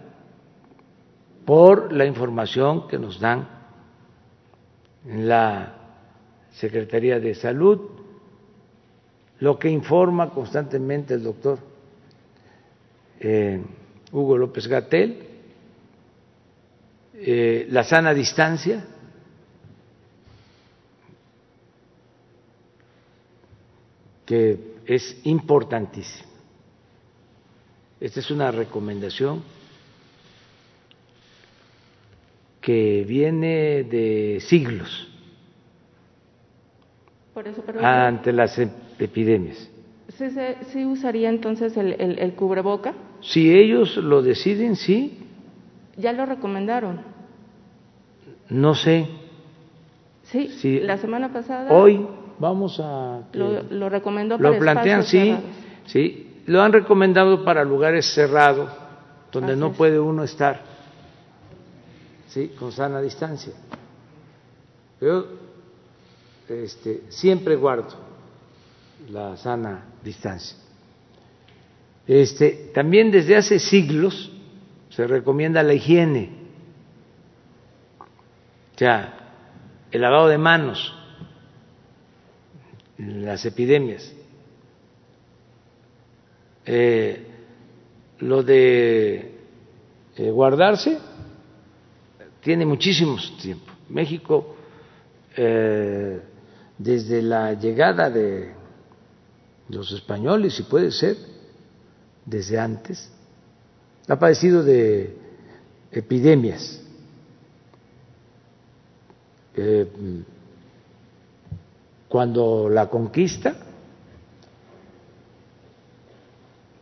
por la información que nos dan en la Secretaría de Salud, lo que informa constantemente el doctor eh, Hugo López Gatel, eh, la sana distancia, que es importantísima. Esta es una recomendación que viene de siglos ante las epidemias. ¿Sí, usaría entonces el, el cubreboca? Si ellos lo deciden, sí. Ya lo recomendaron. No sé. Sí, la semana pasada. Hoy vamos a. Lo, recomendó para Lo plantean, sí, sí. Lo han recomendado para lugares cerrados, donde no puede uno estar, sí, con sana distancia. Yo este, siempre guardo la sana distancia. Este, también desde hace siglos se recomienda la higiene, o sea, el lavado de manos, las epidemias. Eh, lo de eh, guardarse tiene muchísimos tiempo. México, eh, desde la llegada de los españoles, y puede ser, desde antes, ha padecido de epidemias. Eh, cuando la conquista,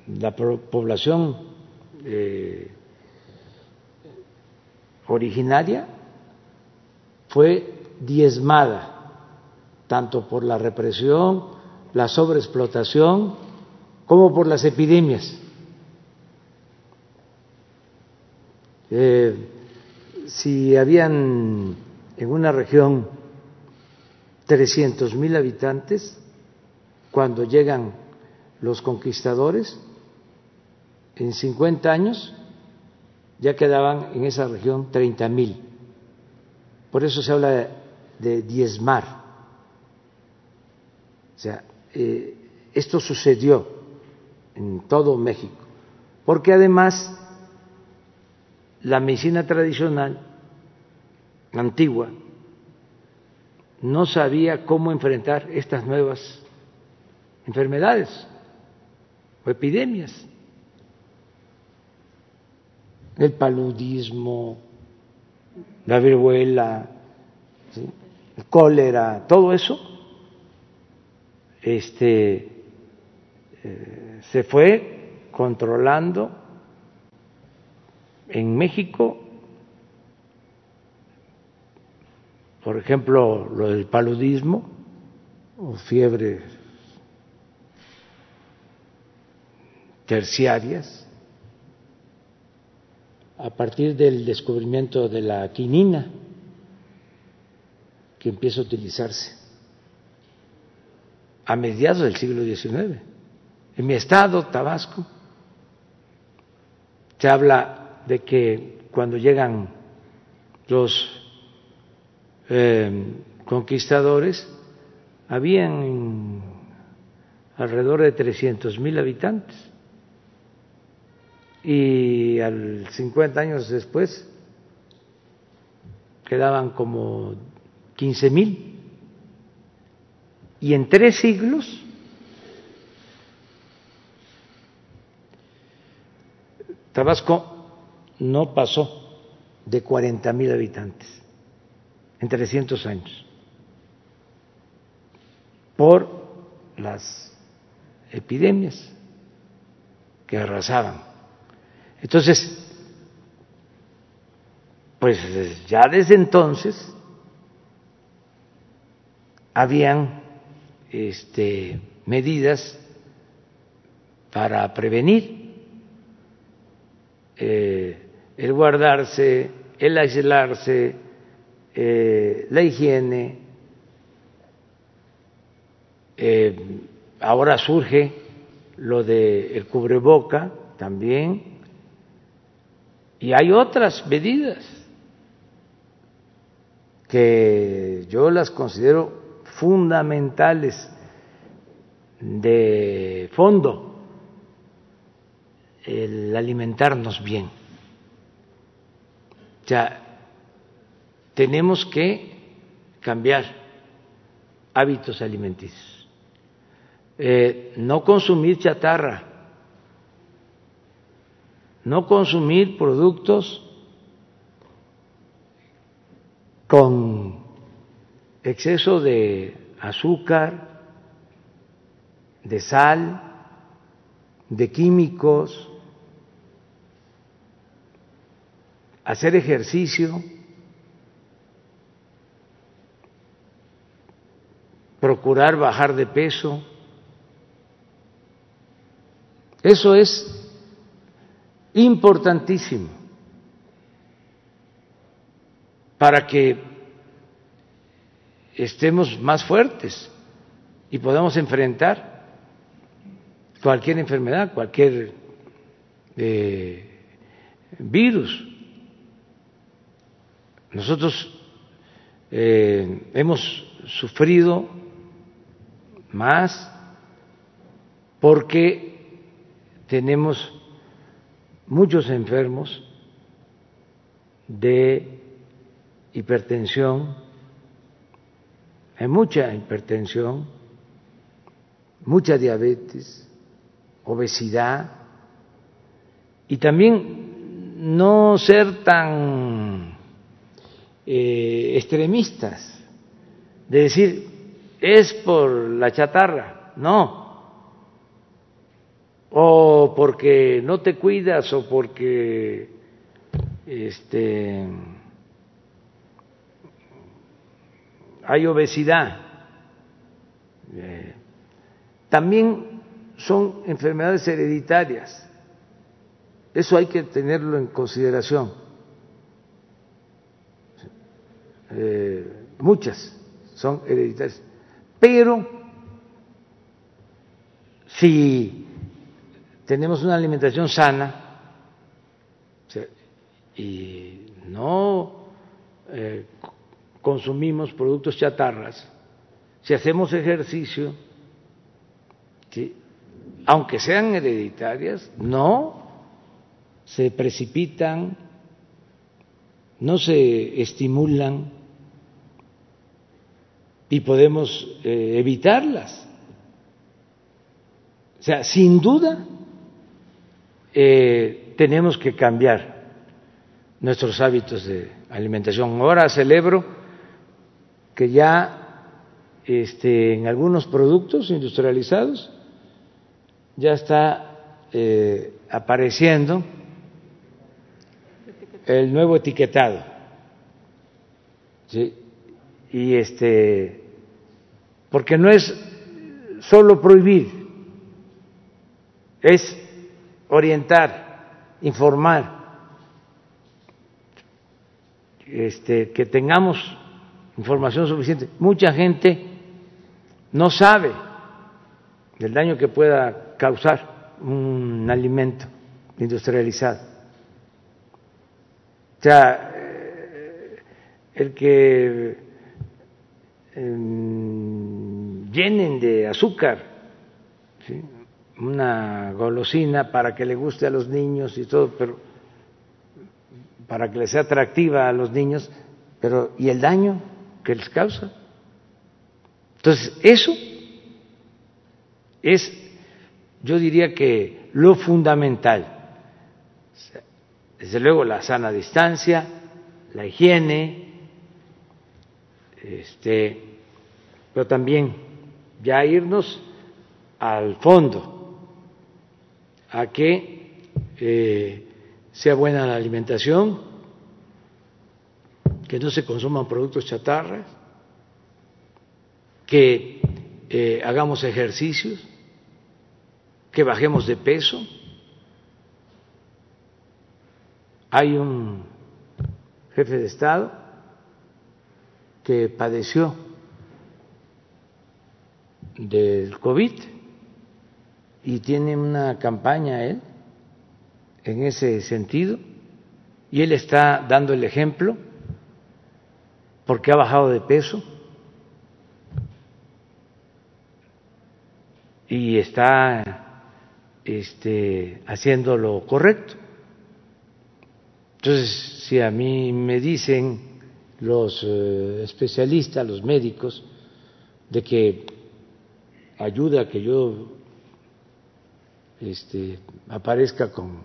la población eh, originaria fue diezmada tanto por la represión, la sobreexplotación, como por las epidemias. Eh, si habían en una región 300 mil habitantes, cuando llegan los conquistadores, en 50 años ya quedaban en esa región 30 mil. Por eso se habla de, diezmar. O sea, eh, esto sucedió en todo México, porque además la medicina tradicional antigua no sabía cómo enfrentar estas nuevas enfermedades o epidemias. El paludismo, la viruela, el cólera, todo eso este, eh, se fue controlando en México por ejemplo, lo del paludismo o fiebre terciarias, a partir del descubrimiento de la quinina, que empieza a utilizarse a mediados del siglo XIX. En mi estado, Tabasco, se habla de que cuando llegan los eh, conquistadores, habían alrededor de 300 mil habitantes. Y al 50 años después quedaban como 15 mil. Y en tres siglos Tabasco no pasó de 40 mil habitantes en 300 años por las epidemias que arrasaban. Entonces, pues ya desde entonces habían este, medidas para prevenir eh, el guardarse, el aislarse, eh, la higiene. Eh, ahora surge lo del el cubreboca también y hay otras medidas que yo las considero fundamentales de fondo el alimentarnos bien. Ya tenemos que cambiar hábitos alimenticios, eh, no consumir chatarra, no consumir productos con exceso de azúcar, de sal, de químicos, hacer ejercicio, procurar bajar de peso. Eso es importantísimo para que estemos más fuertes y podamos enfrentar cualquier enfermedad, cualquier eh, virus. Nosotros eh, hemos sufrido más porque tenemos muchos enfermos de hipertensión, hay mucha hipertensión, mucha diabetes, obesidad y también no ser tan eh, extremistas de decir es por la chatarra, no, o porque no te cuidas o porque este hay obesidad. Eh, también son enfermedades hereditarias. Eso hay que tenerlo en consideración. Eh, muchas son hereditarias. Pero si tenemos una alimentación sana y no eh, consumimos productos chatarras, si hacemos ejercicio, aunque sean hereditarias, no se precipitan, no se estimulan y podemos eh, evitarlas. O sea, sin duda eh, tenemos que cambiar nuestros hábitos de alimentación. Ahora celebro que ya este, en algunos productos industrializados ya está eh, apareciendo el nuevo etiquetado. Y este, porque no es solo prohibir, es orientar, informar, este, que tengamos información suficiente. Mucha gente no sabe del daño que pueda causar un alimento industrializado. O sea, eh, el que llenen de azúcar una golosina para que le guste a los niños y todo, pero para que le sea atractiva a los niños, pero ¿y el daño que les causa? Entonces, eso es, yo diría que lo fundamental. Desde luego la sana distancia, la higiene, este, pero también ya irnos al fondo, a que eh, sea buena la alimentación, que no se consuman productos chatarras, que eh, hagamos ejercicios, que bajemos de peso. Hay un jefe de Estado que padeció del COVID y tiene una campaña él en ese sentido y él está dando el ejemplo porque ha bajado de peso y está este, haciendo lo correcto. Entonces, si a mí me dicen los eh, especialistas, los médicos, de que ayuda a que yo este, aparezca con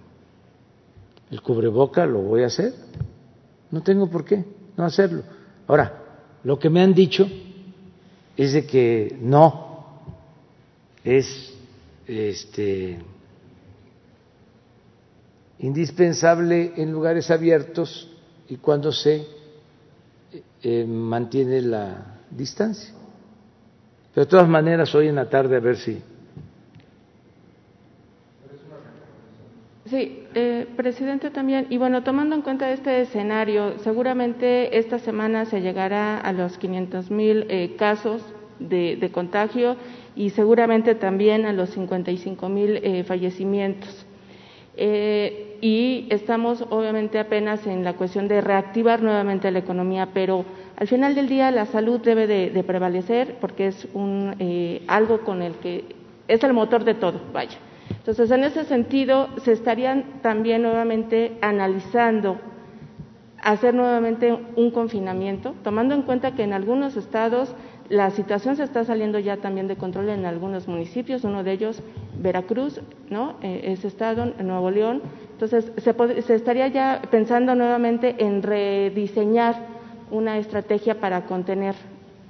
el cubreboca, lo voy a hacer. No tengo por qué no hacerlo. Ahora, lo que me han dicho es de que no es este, indispensable en lugares abiertos y cuando se eh, mantiene la distancia. Pero de todas maneras, hoy en la tarde a ver si. Sí, eh, presidente también. Y bueno, tomando en cuenta este escenario, seguramente esta semana se llegará a los 500 mil eh, casos de, contagio y seguramente también a los 55 mil eh, fallecimientos. Eh, y estamos obviamente apenas en la cuestión de reactivar nuevamente la economía, pero al final del día la salud debe de, prevalecer porque es un, eh, algo con el que es el motor de todo, vaya. Entonces, en ese sentido, se estarían también nuevamente analizando hacer nuevamente un confinamiento, tomando en cuenta que en algunos estados la situación se está saliendo ya también de control en algunos municipios, uno de ellos Veracruz, ¿no? Eh, ese estado, Nuevo León. Entonces, se, se estaría ya pensando nuevamente en rediseñar una estrategia para contener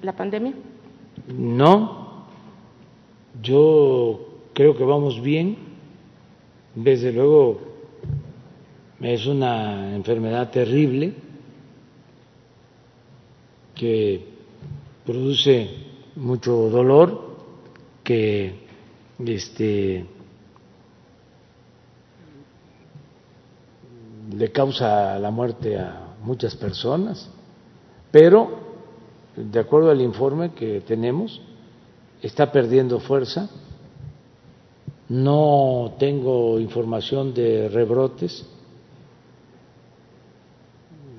la pandemia. No, yo creo que vamos bien. Desde luego, es una enfermedad terrible que produce mucho dolor, que este, le causa la muerte a muchas personas, pero de acuerdo al informe que tenemos, está perdiendo fuerza. No tengo información de rebrotes.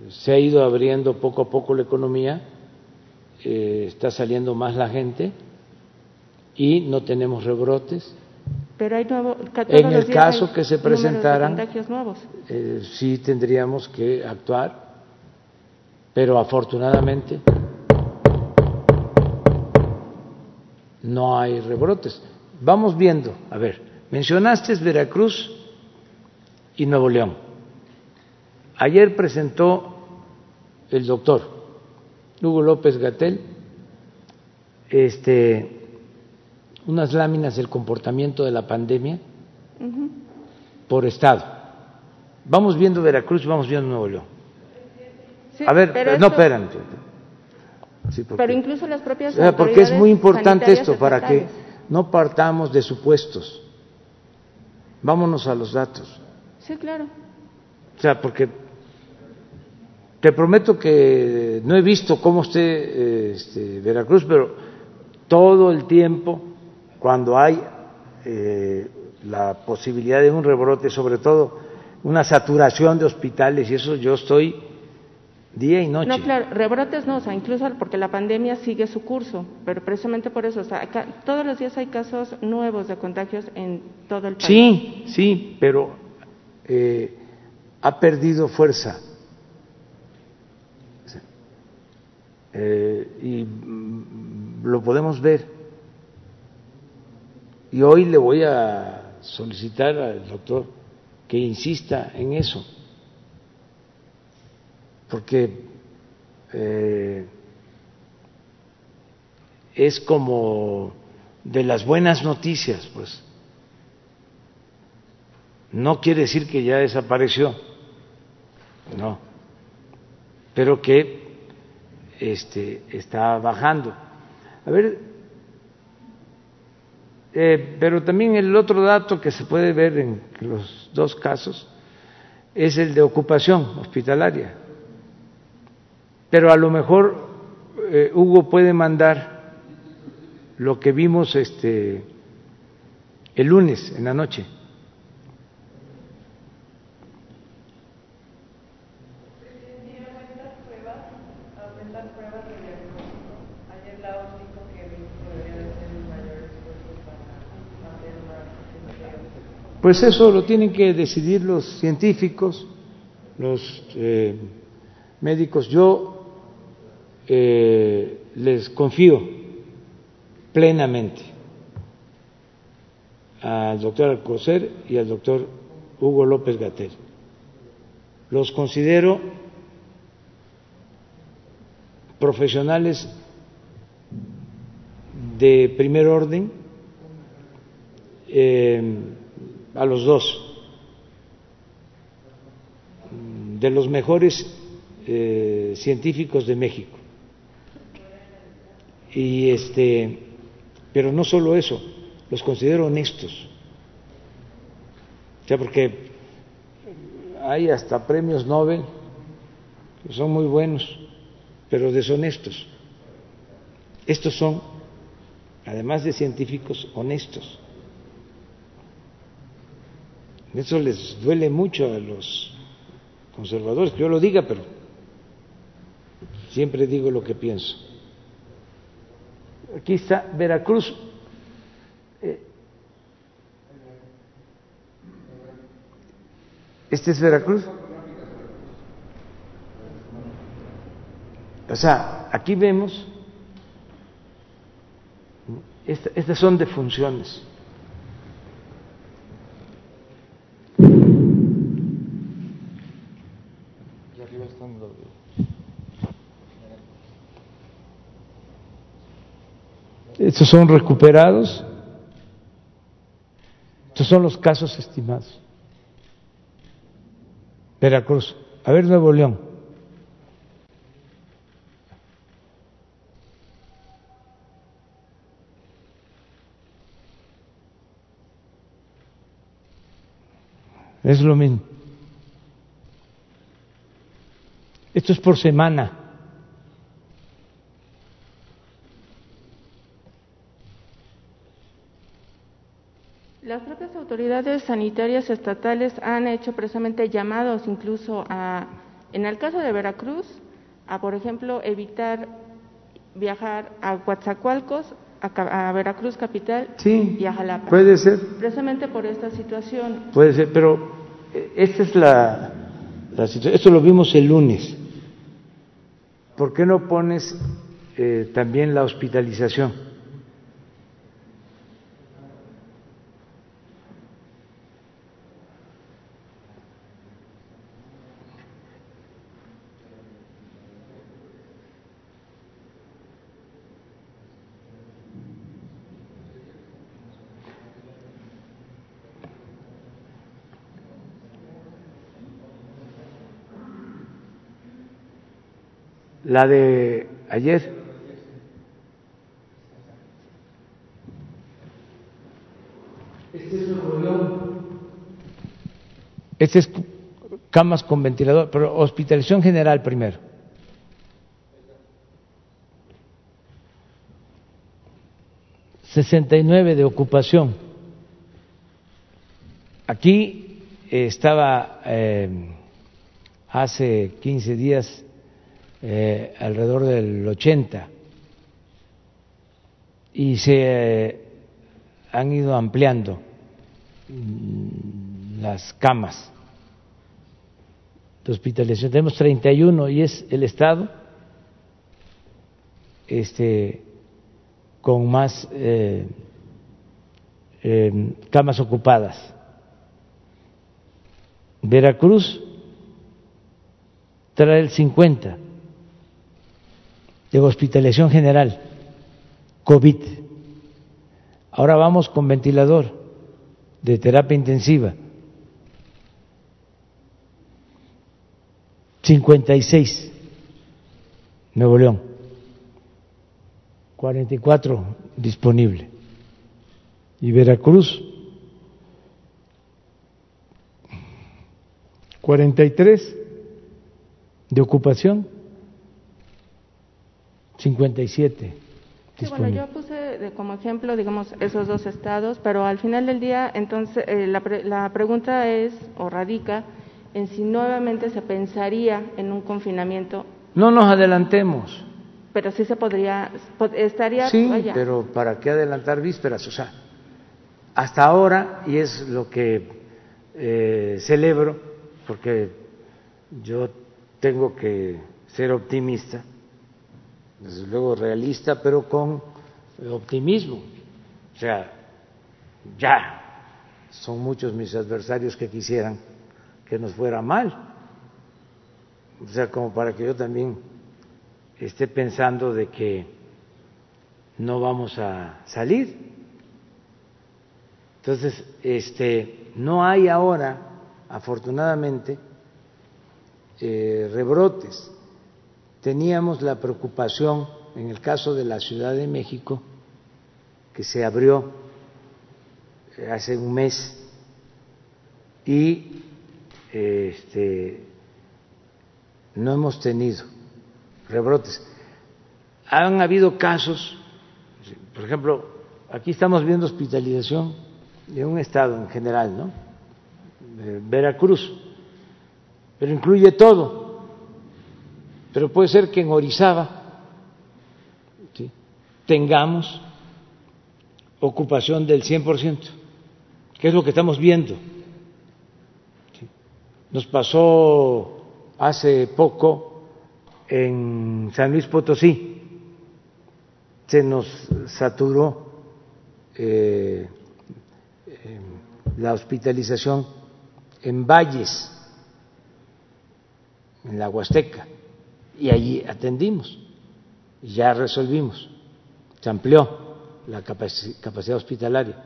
Se ha ido abriendo poco a poco la economía, eh, está saliendo más la gente y no tenemos rebrotes. Pero hay nuevo, en el caso que se presentaran, eh, sí tendríamos que actuar, pero afortunadamente no hay rebrotes. Vamos viendo, a ver, mencionaste Veracruz y Nuevo León. Ayer presentó el doctor Hugo López Gatel, este, unas láminas del comportamiento de la pandemia por estado. Vamos viendo Veracruz, vamos viendo Nuevo León. a ver, no, espérame. Pero incluso las propias Porque es muy importante esto, para que no partamos de supuestos. Vámonos a los datos. Sí, claro. O sea, porque te prometo que no he visto cómo esté este, Veracruz, pero todo el tiempo, cuando hay eh, la posibilidad de un rebrote, sobre todo una saturación de hospitales, y eso yo estoy día y noche. No, claro, rebrotes no, o sea, incluso porque la pandemia sigue su curso, pero precisamente por eso, o sea, todos los días hay casos nuevos de contagios en todo el país. Sí, sí, pero eh, ha perdido fuerza. Eh, y mm, lo podemos ver. Y hoy le voy a solicitar al doctor que insista en eso porque eh, es como de las buenas noticias, pues. No quiere decir que ya desapareció, no, pero que este, está bajando. A ver, eh, pero también el otro dato que se puede ver en los dos casos es el de ocupación hospitalaria pero a lo mejor eh, Hugo puede mandar lo que vimos este el lunes en la noche. Pues eso lo tienen que decidir los científicos, los eh, médicos. Yo eh, les confío plenamente al doctor Alcocer y al doctor Hugo López Gatel. Los considero profesionales de primer orden eh, a los dos, de los mejores eh, científicos de México y este, pero no solo eso, los considero honestos. O sea, porque hay hasta premios Nobel que son muy buenos, pero deshonestos. Estos son, además de científicos, honestos. Eso les duele mucho a los conservadores, que yo lo diga, pero siempre digo lo que pienso. Aquí está Veracruz. Eh, ¿Este es Veracruz? O sea, aquí vemos, estas son defunciones. Estos son recuperados. Estos son los casos estimados. Veracruz. A ver, Nuevo León. Es lo mismo. Esto es por semana. Las propias autoridades sanitarias estatales han hecho precisamente llamados incluso a, en el caso de Veracruz, a por ejemplo evitar viajar a Coatzacoalcos, a, Veracruz capital y a Jalapa. Puede ser. Precisamente por esta situación. Puede ser, pero eh, esta es la, situación. Esto lo vimos el lunes. ¿Por qué no pones eh, también la hospitalización? la de ayer. Este es camas con ventilador, pero hospitalización general primero. ...69 de ocupación... ...aquí eh, estaba... Eh, ...hace 15 días eh, alrededor del 80 y se eh, han ido ampliando mm, las camas de hospitalización. Tenemos 31 y es el Estado este, con más eh, em, camas ocupadas. Veracruz trae el 50 de hospitalización general, COVID. Ahora vamos con ventilador de terapia intensiva. 56, Nuevo León. 44 disponible. Y Veracruz, 43 de ocupación 57. Sí, bueno, yo puse como ejemplo, digamos, esos dos estados, pero al final del día, entonces, eh, la, la pregunta es, o radica, en si nuevamente se pensaría en un confinamiento. No nos adelantemos. Pero sí se podría, estaría. Sí, pero ¿para qué adelantar vísperas? O sea, hasta ahora, y es lo que eh, celebro, porque yo tengo que ser optimista, desde luego realista, pero con optimismo. O sea, ya son muchos mis adversarios que quisieran que nos fuera mal. O sea, como para que yo también esté pensando de que no vamos a salir. Entonces, este, no hay ahora, afortunadamente, eh, rebrotes teníamos la preocupación en el caso de la Ciudad de México, que se abrió eh, hace un mes y este, no hemos tenido rebrotes. Han habido casos, por ejemplo, aquí estamos viendo hospitalización de un estado en general, ¿no? Veracruz, pero incluye todo pero puede ser que en Orizaba tengamos ocupación del 100%, que es lo que estamos viendo. Nos pasó hace poco en San Luis Potosí, se nos saturó eh, la hospitalización en valles, en la Huasteca y allí atendimos, ya resolvimos, se amplió la capacidad hospitalaria.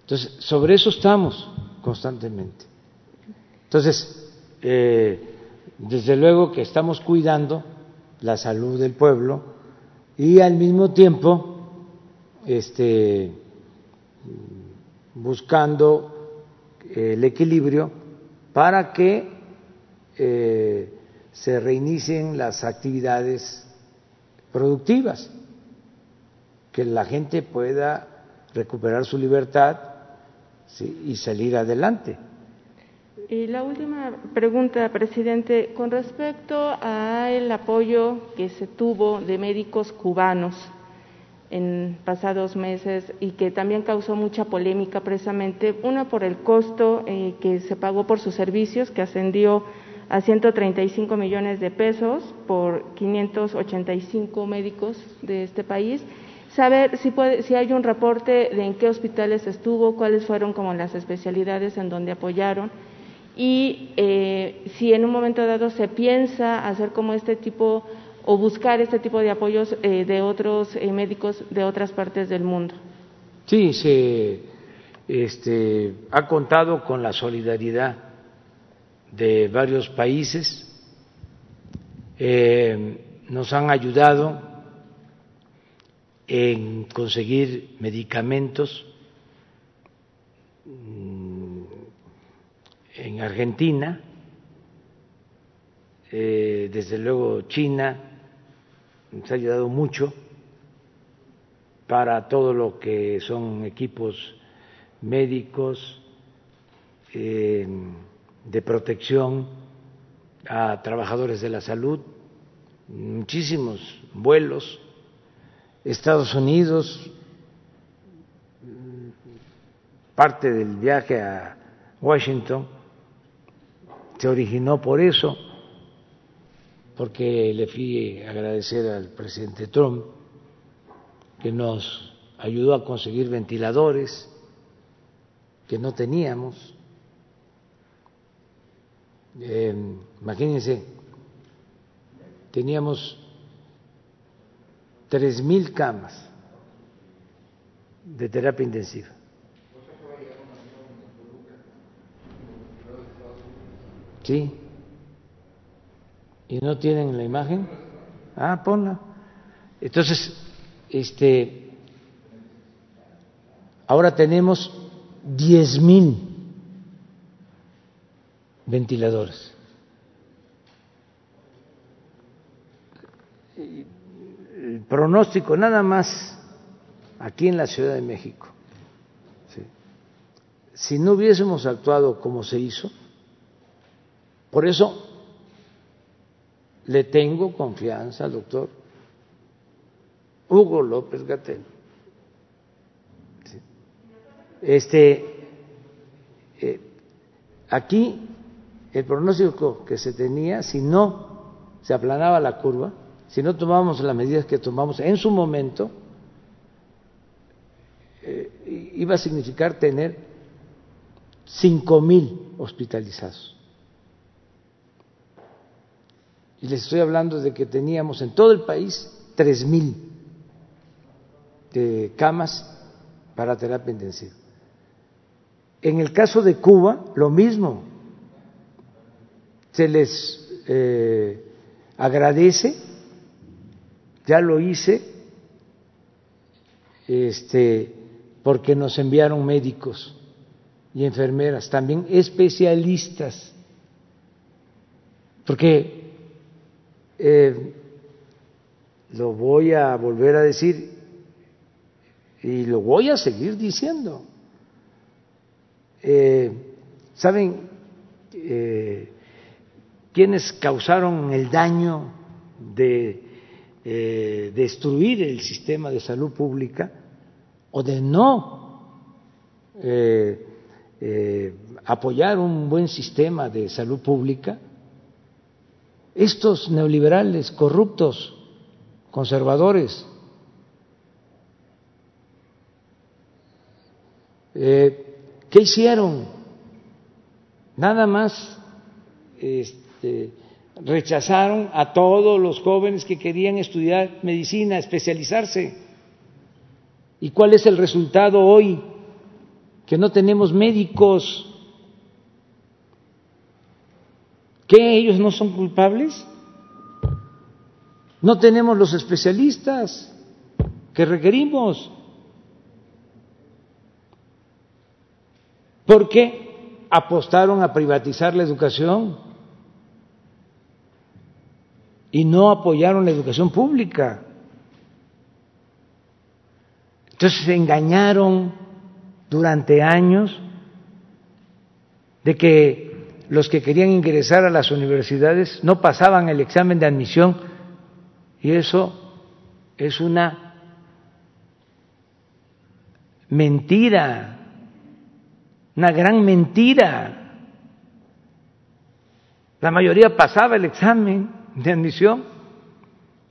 Entonces, sobre eso estamos constantemente. Entonces, eh, desde luego que estamos cuidando la salud del pueblo y al mismo tiempo este, buscando el equilibrio para que eh, se reinicien las actividades productivas, que la gente pueda recuperar su libertad y salir adelante. Y la última pregunta, presidente, con respecto al apoyo que se tuvo de médicos cubanos en pasados meses y que también causó mucha polémica precisamente, una por el costo eh, que se pagó por sus servicios, que ascendió a 135 millones de pesos por 585 médicos de este país. Saber si, puede, si hay un reporte de en qué hospitales estuvo, cuáles fueron como las especialidades en donde apoyaron y eh, si en un momento dado se piensa hacer como este tipo o buscar este tipo de apoyos eh, de otros eh, médicos de otras partes del mundo. Sí, se este, ha contado con la solidaridad de varios países, eh, nos han ayudado en conseguir medicamentos. Mm, en Argentina, eh, desde luego China nos ha ayudado mucho para todo lo que son equipos médicos eh, de protección a trabajadores de la salud, muchísimos vuelos, Estados Unidos, parte del viaje a Washington se originó por eso, porque le fui a agradecer al presidente Trump que nos ayudó a conseguir ventiladores que no teníamos. Eh, imagínense, teníamos tres mil camas de terapia intensiva. Sí. ¿Y no tienen la imagen? Ah, ponla. Entonces, este, ahora tenemos diez mil ventiladores. El pronóstico nada más aquí en la Ciudad de México. Si no hubiésemos actuado como se hizo, por eso le tengo confianza al doctor Hugo López Gatel. Este, eh, aquí el pronóstico que se tenía, si no se aplanaba la curva, si no tomábamos las medidas que tomamos en su momento, eh, iba a significar tener cinco mil hospitalizados. Y les estoy hablando de que teníamos en todo el país tres mil camas para terapia intensiva. En el caso de Cuba, lo mismo. Se les eh, agradece, ya lo hice, este, porque nos enviaron médicos y enfermeras, también especialistas, porque eh, lo voy a volver a decir y lo voy a seguir diciendo. Eh, ¿Saben quiénes causaron el daño de destruir el sistema de salud pública o de no apoyar un buen sistema de salud pública? estos neoliberales corruptos, conservadores, eh, ¿qué hicieron? Nada más este, rechazaron a todos los jóvenes que querían estudiar medicina, especializarse. ¿Y cuál es el resultado hoy? Que no tenemos médicos ¿Qué ellos no son culpables? No tenemos los especialistas que requerimos. ¿Por qué apostaron a privatizar la educación y no apoyaron la educación pública. Entonces se engañaron durante años de que los que querían ingresar a las universidades no pasaban el examen de admisión y eso es una mentira, una gran mentira. La mayoría pasaba el examen de admisión,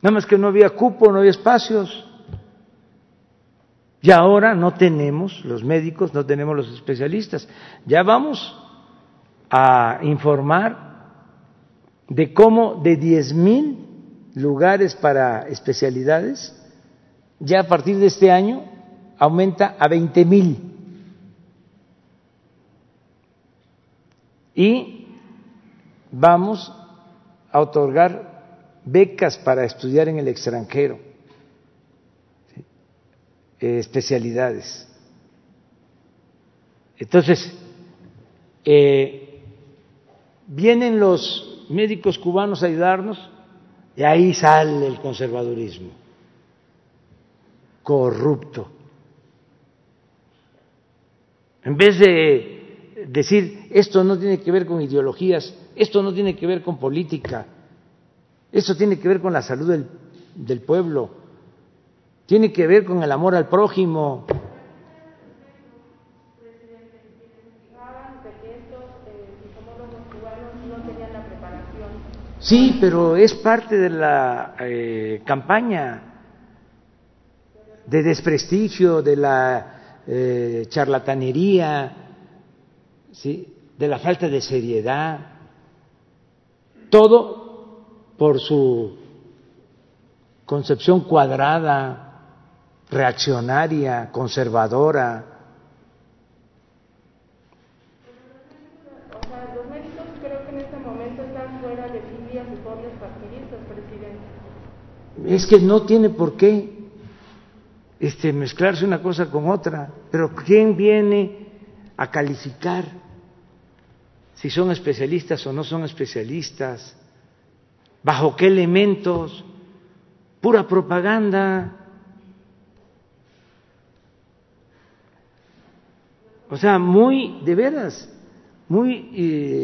nada más que no había cupo, no había espacios. Y ahora no tenemos los médicos, no tenemos los especialistas. Ya vamos a informar de cómo de diez mil lugares para especialidades, ya a partir de este año aumenta a veinte mil. Y vamos a otorgar becas para estudiar en el extranjero, especialidades. Entonces, eh, vienen los médicos cubanos a ayudarnos y ahí sale el conservadurismo corrupto. En vez de decir esto no tiene que ver con ideologías, esto no tiene que ver con política, esto tiene que ver con la salud del, del pueblo, tiene que ver con el amor al prójimo, Sí, pero es parte de la eh, campaña de desprestigio, de la eh, charlatanería, ¿sí? de la falta de seriedad, todo por su concepción cuadrada, reaccionaria, conservadora, es que no tiene por qué este, mezclarse una cosa con otra, pero ¿quién viene a calificar si son especialistas o no son especialistas? ¿Bajo qué elementos? Pura propaganda. O sea, muy, de veras, muy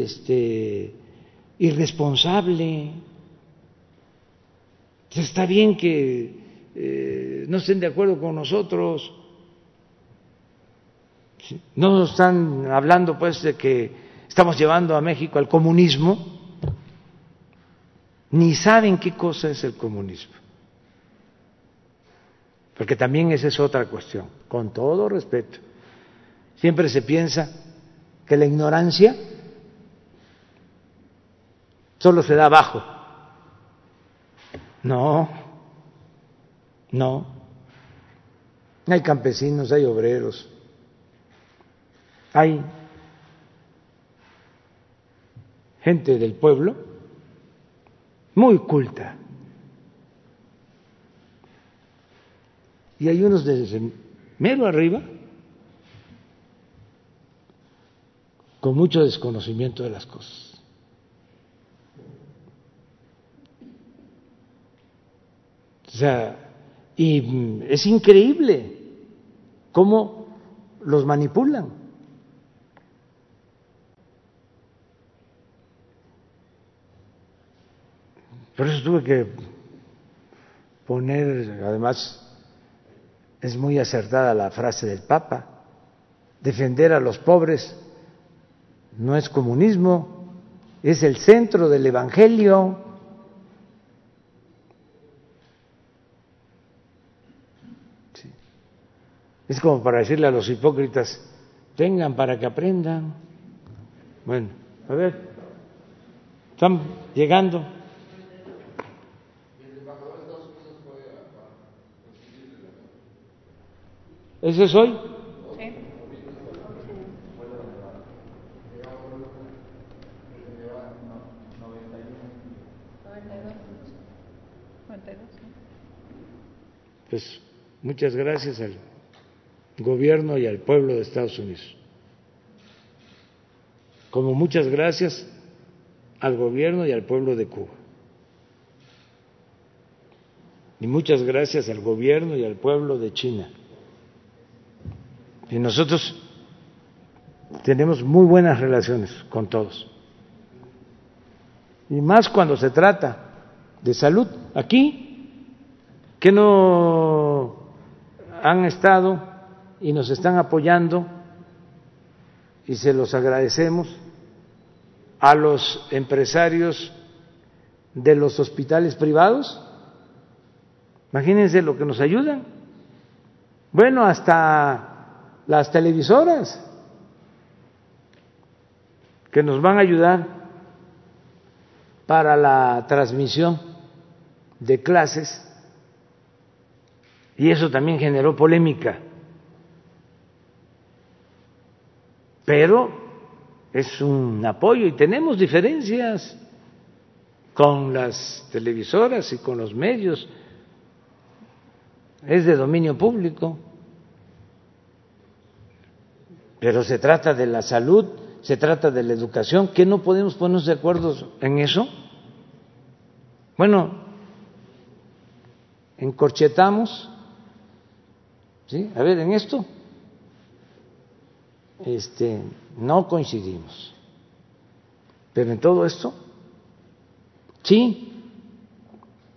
este, irresponsable. Está bien que eh, no estén de acuerdo con nosotros, no están hablando pues de que estamos llevando a México al comunismo, ni saben qué cosa es el comunismo. Porque también esa es otra cuestión, con todo respeto. Siempre se piensa que la ignorancia solo se da abajo no, no. Hay campesinos, hay obreros, hay gente del pueblo muy culta. Y hay unos desde mero arriba con mucho desconocimiento de las cosas. O sea, y es increíble cómo los manipulan. Por eso tuve que poner, además, es muy acertada la frase del Papa, defender a los pobres no es comunismo, es el centro del Evangelio. Es como para decirle a los hipócritas, tengan para que aprendan. Bueno, a ver, están llegando. ¿Ese es hoy? Sí. Pues muchas gracias al gobierno y al pueblo de Estados Unidos. Como muchas gracias al gobierno y al pueblo de Cuba. Y muchas gracias al gobierno y al pueblo de China. Y nosotros tenemos muy buenas relaciones con todos. Y más cuando se trata de salud. Aquí, que no han estado y nos están apoyando y se los agradecemos a los empresarios de los hospitales privados. Imagínense lo que nos ayudan. Bueno, hasta las televisoras que nos van a ayudar para la transmisión de clases y eso también generó polémica. pero es un apoyo y tenemos diferencias con las televisoras y con los medios. Es de dominio público, pero se trata de la salud se trata de la educación, ¿qué no podemos ponernos de acuerdo en eso? Bueno, encorchetamos, ¿sí? A ver, en esto este, no coincidimos, pero en todo esto, sí,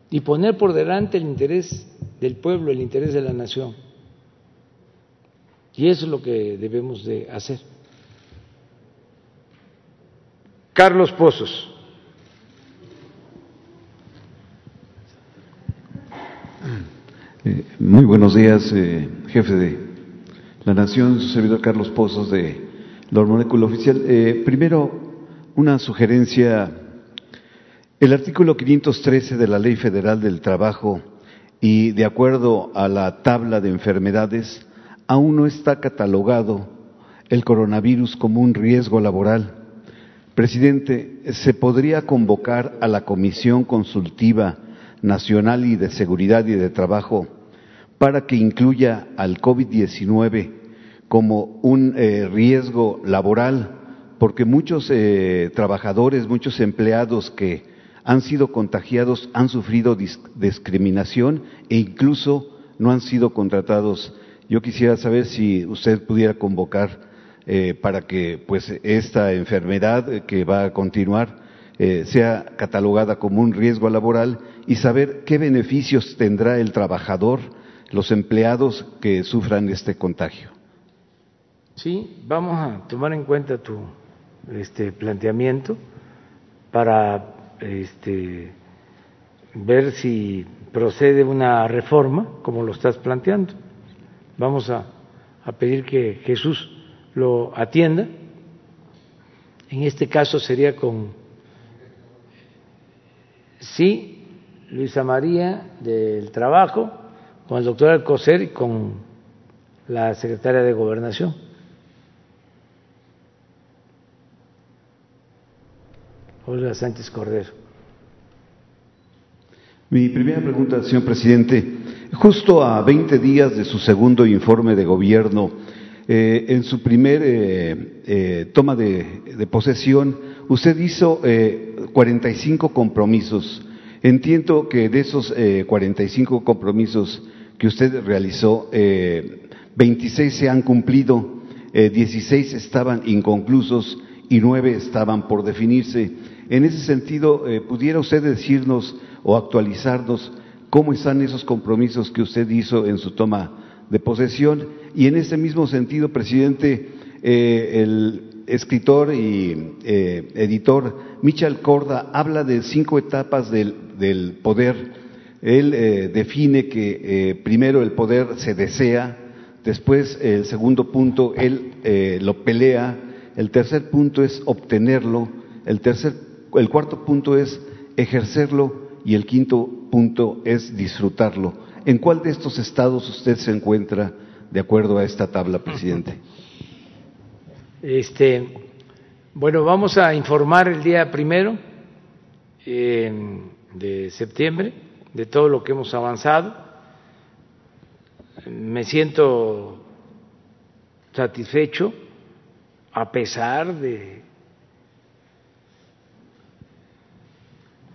y poner por delante el interés del pueblo, el interés de la nación. Y eso es lo que debemos de hacer. Carlos Pozos. Eh, muy buenos días, eh, jefe de la Nación, su servidor Carlos Pozos de la Molécula Oficial. Eh, primero, una sugerencia. El artículo 513 de la Ley Federal del Trabajo y de acuerdo a la tabla de enfermedades, aún no está catalogado el coronavirus como un riesgo laboral. Presidente, ¿se podría convocar a la Comisión Consultiva Nacional y de Seguridad y de Trabajo para que incluya al COVID-19 como un eh, riesgo laboral, porque muchos eh, trabajadores, muchos empleados que han sido contagiados han sufrido discriminación e incluso no han sido contratados. Yo quisiera saber si usted pudiera convocar eh, para que pues esta enfermedad que va a continuar sea catalogada como un riesgo laboral y saber qué beneficios tendrá el trabajador, los empleados que sufran este contagio. Sí, vamos a tomar en cuenta tu este, planteamiento para este, ver si procede una reforma, como lo estás planteando. Vamos a, a pedir que Jesús lo atienda. En este caso sería con, sí, Luisa María del Trabajo, con el doctor Alcocer y con la secretaria de Gobernación. Olga Sánchez Cordero. Mi primera pregunta, señor presidente. Justo a 20 días de su segundo informe de gobierno, eh, en su primer eh, eh, toma de, posesión, usted hizo 45 compromisos. Entiendo que de esos 45 compromisos que usted realizó, 26 se han cumplido, 16 estaban inconclusos y 9 estaban por definirse. En ese sentido, ¿pudiera usted decirnos o actualizarnos cómo están esos compromisos que usted hizo en su toma de posesión? Y en ese mismo sentido, presidente, eh, el escritor y eh, editor Michel Corda habla de cinco etapas del, del poder. Él define que primero el poder se desea, después el segundo punto él lo pelea, el tercer punto es obtenerlo, el tercer el cuarto punto es ejercerlo y el quinto punto es disfrutarlo. ¿En cuál de estos estados usted se encuentra de acuerdo a esta tabla, presidente? Este, bueno, vamos a informar el día primero de septiembre de todo lo que hemos avanzado. Me siento satisfecho a pesar de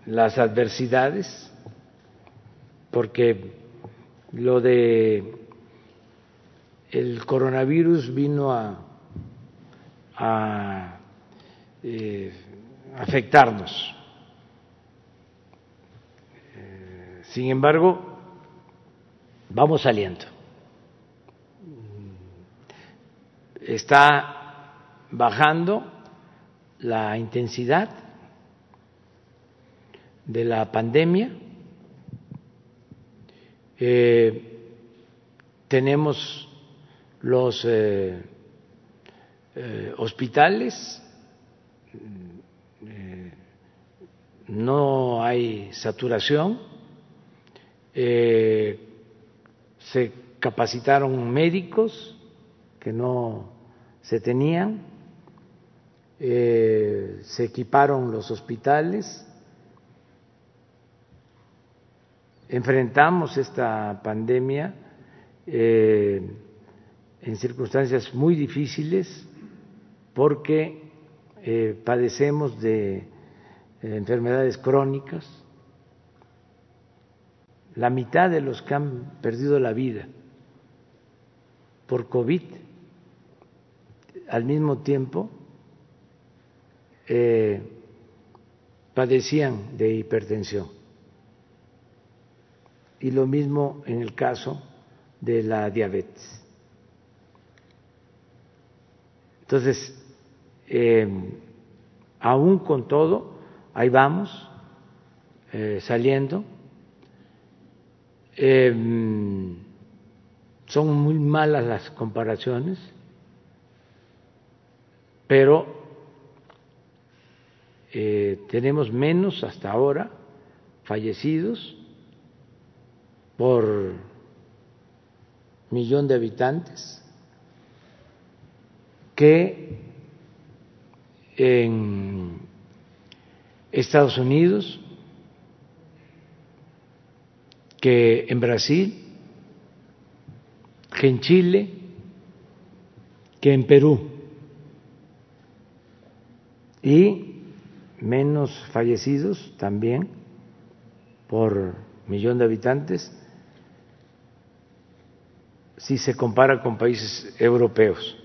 las adversidades, porque lo de el coronavirus vino a, eh, afectarnos. Eh, sin embargo, vamos saliendo. Está bajando la intensidad de la pandemia. Eh, tenemos los eh, eh, hospitales, no hay saturación, se capacitaron médicos que no se tenían, se equiparon los hospitales, enfrentamos esta pandemia eh, en circunstancias muy difíciles porque eh, padecemos de eh, enfermedades crónicas. La mitad de los que han perdido la vida por COVID al mismo tiempo padecían de hipertensión. Y lo mismo en el caso de la diabetes. Entonces, eh, aún con todo, ahí vamos, eh, saliendo. Eh, son muy malas las comparaciones, pero tenemos menos hasta ahora fallecidos por millón de habitantes que en Estados Unidos, que en Brasil, que en Chile, que en Perú. Y menos fallecidos también por millón de habitantes si se compara con países europeos.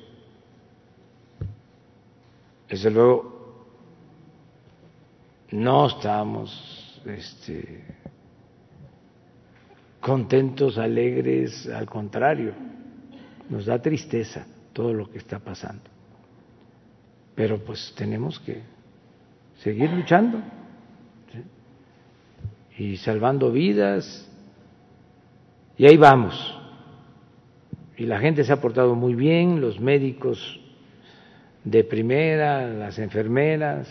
Desde luego, no estamos este, contentos, alegres, al contrario, nos da tristeza todo lo que está pasando. Pero pues tenemos que seguir luchando y salvando vidas. Y ahí vamos. Y la gente se ha portado muy bien, los médicos de primera, las enfermeras,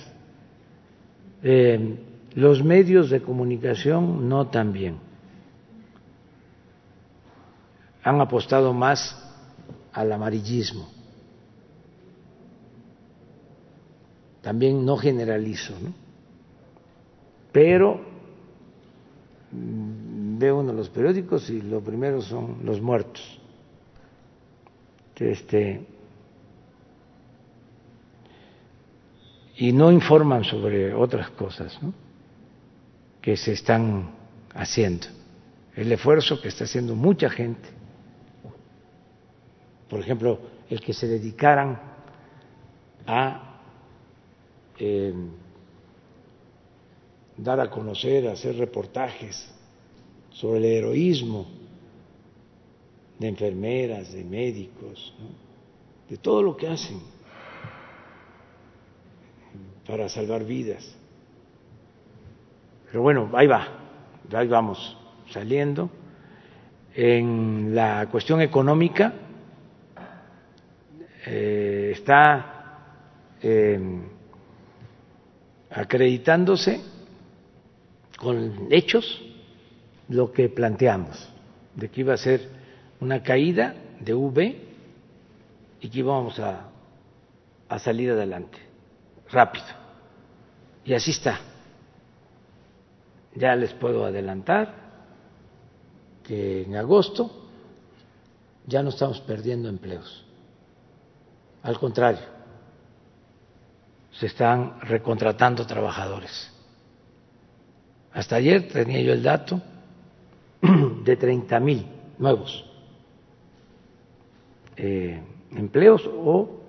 eh, los medios de comunicación no tan bien. Han apostado más al amarillismo. También no generalizo, ¿no? Pero mm, veo uno los periódicos y lo primero son los muertos. Este, y no informan sobre otras cosas que se están haciendo. El esfuerzo que está haciendo mucha gente, por ejemplo, el que se dedicaran a eh, dar a conocer, a hacer reportajes sobre el heroísmo de enfermeras, de médicos, de todo lo que hacen para salvar vidas. Pero bueno, ahí va, ahí vamos saliendo. En la cuestión económica eh, está eh, acreditándose con hechos lo que planteamos, de que iba a ser una caída de V y que íbamos a, a salir adelante rápido. Y así está. Ya les puedo adelantar que en agosto ya no estamos perdiendo empleos. Al contrario, se están recontratando trabajadores. Hasta ayer tenía yo el dato de 30 mil nuevos eh, empleos o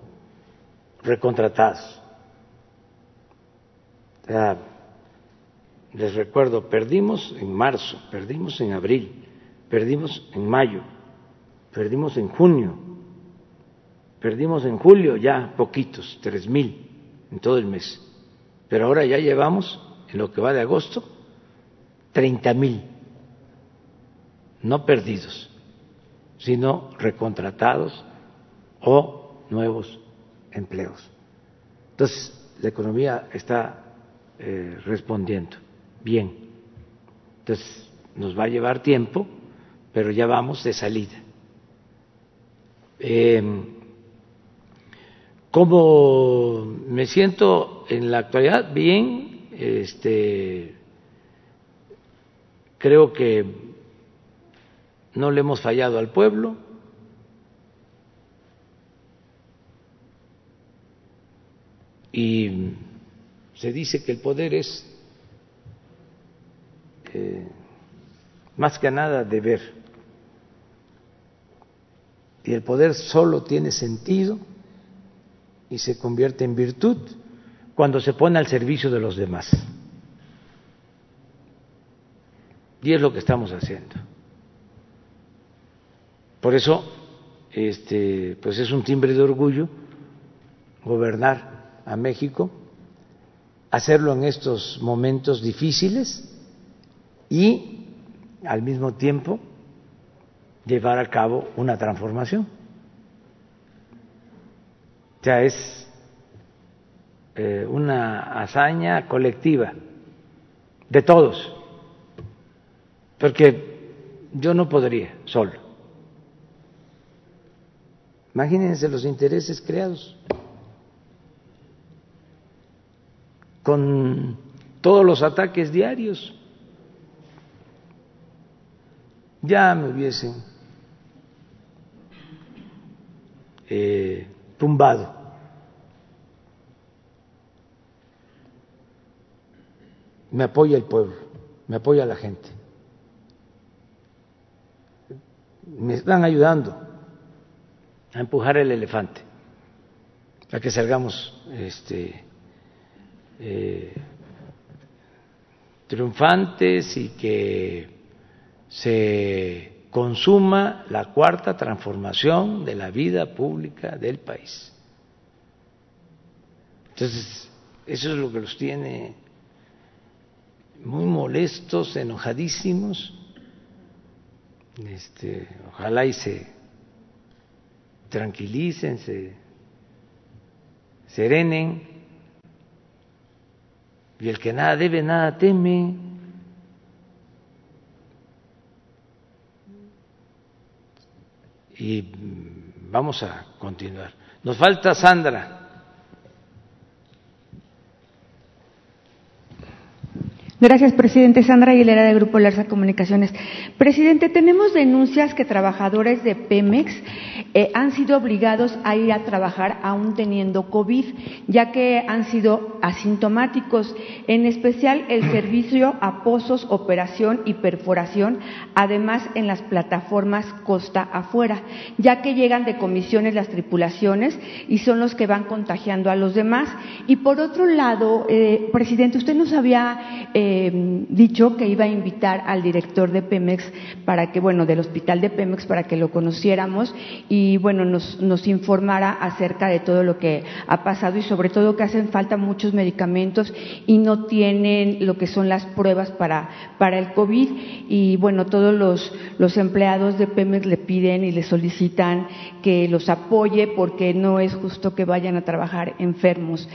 recontratados les recuerdo, perdimos en marzo, perdimos en abril, perdimos en mayo, perdimos en junio, perdimos en julio ya poquitos, tres mil en todo el mes. Pero ahora ya llevamos, en lo que va de agosto, treinta mil, no perdidos, sino recontratados o nuevos empleos. Entonces, la economía está eh, respondiendo bien. Entonces, nos va a llevar tiempo, pero ya vamos de salida. Eh, ¿Cómo me siento en la actualidad? Bien, este, creo que no le hemos fallado al pueblo. y se dice que el poder es eh, más que nada deber. Y el poder solo tiene sentido y se convierte en virtud cuando se pone al servicio de los demás. Y es lo que estamos haciendo. Por eso, este, pues es un timbre de orgullo gobernar a México, hacerlo en estos momentos difíciles y al mismo tiempo llevar a cabo una transformación. O sea, es eh, una hazaña colectiva de todos, porque yo no podría solo. Imagínense los intereses creados con todos los ataques diarios. Ya me hubiesen eh, tumbado. Me apoya el pueblo, me apoya la gente. Me están ayudando a empujar el elefante, a que salgamos este, eh, triunfantes y que se consuma la cuarta transformación de la vida pública del país. Entonces, eso es lo que los tiene muy molestos, enojadísimos. Este, ojalá y se tranquilicen, se serenen. Y el que nada debe, nada teme. Y vamos a continuar. Nos falta Sandra. Gracias, presidente. Sandra Aguilera, de Grupo Larsa Comunicaciones. Presidente, tenemos denuncias que trabajadores de Pemex eh, han sido obligados a ir a trabajar aún teniendo COVID, ya que han sido asintomáticos, en especial el servicio a pozos, operación y perforación, además en las plataformas costa afuera, ya que llegan de comisiones las tripulaciones y son los que van contagiando a los demás. Y por otro lado, eh, presidente, usted nos había eh, eh, dicho que iba a invitar al director de Pemex para que, bueno, del hospital de Pemex para que lo conociéramos y, bueno, nos, nos informara acerca de todo lo que ha pasado y sobre todo que hacen falta muchos medicamentos y no tienen lo que son las pruebas para, para el COVID y, bueno, todos los, los empleados de Pemex le piden y le solicitan que los apoye porque no es justo que vayan a trabajar enfermos.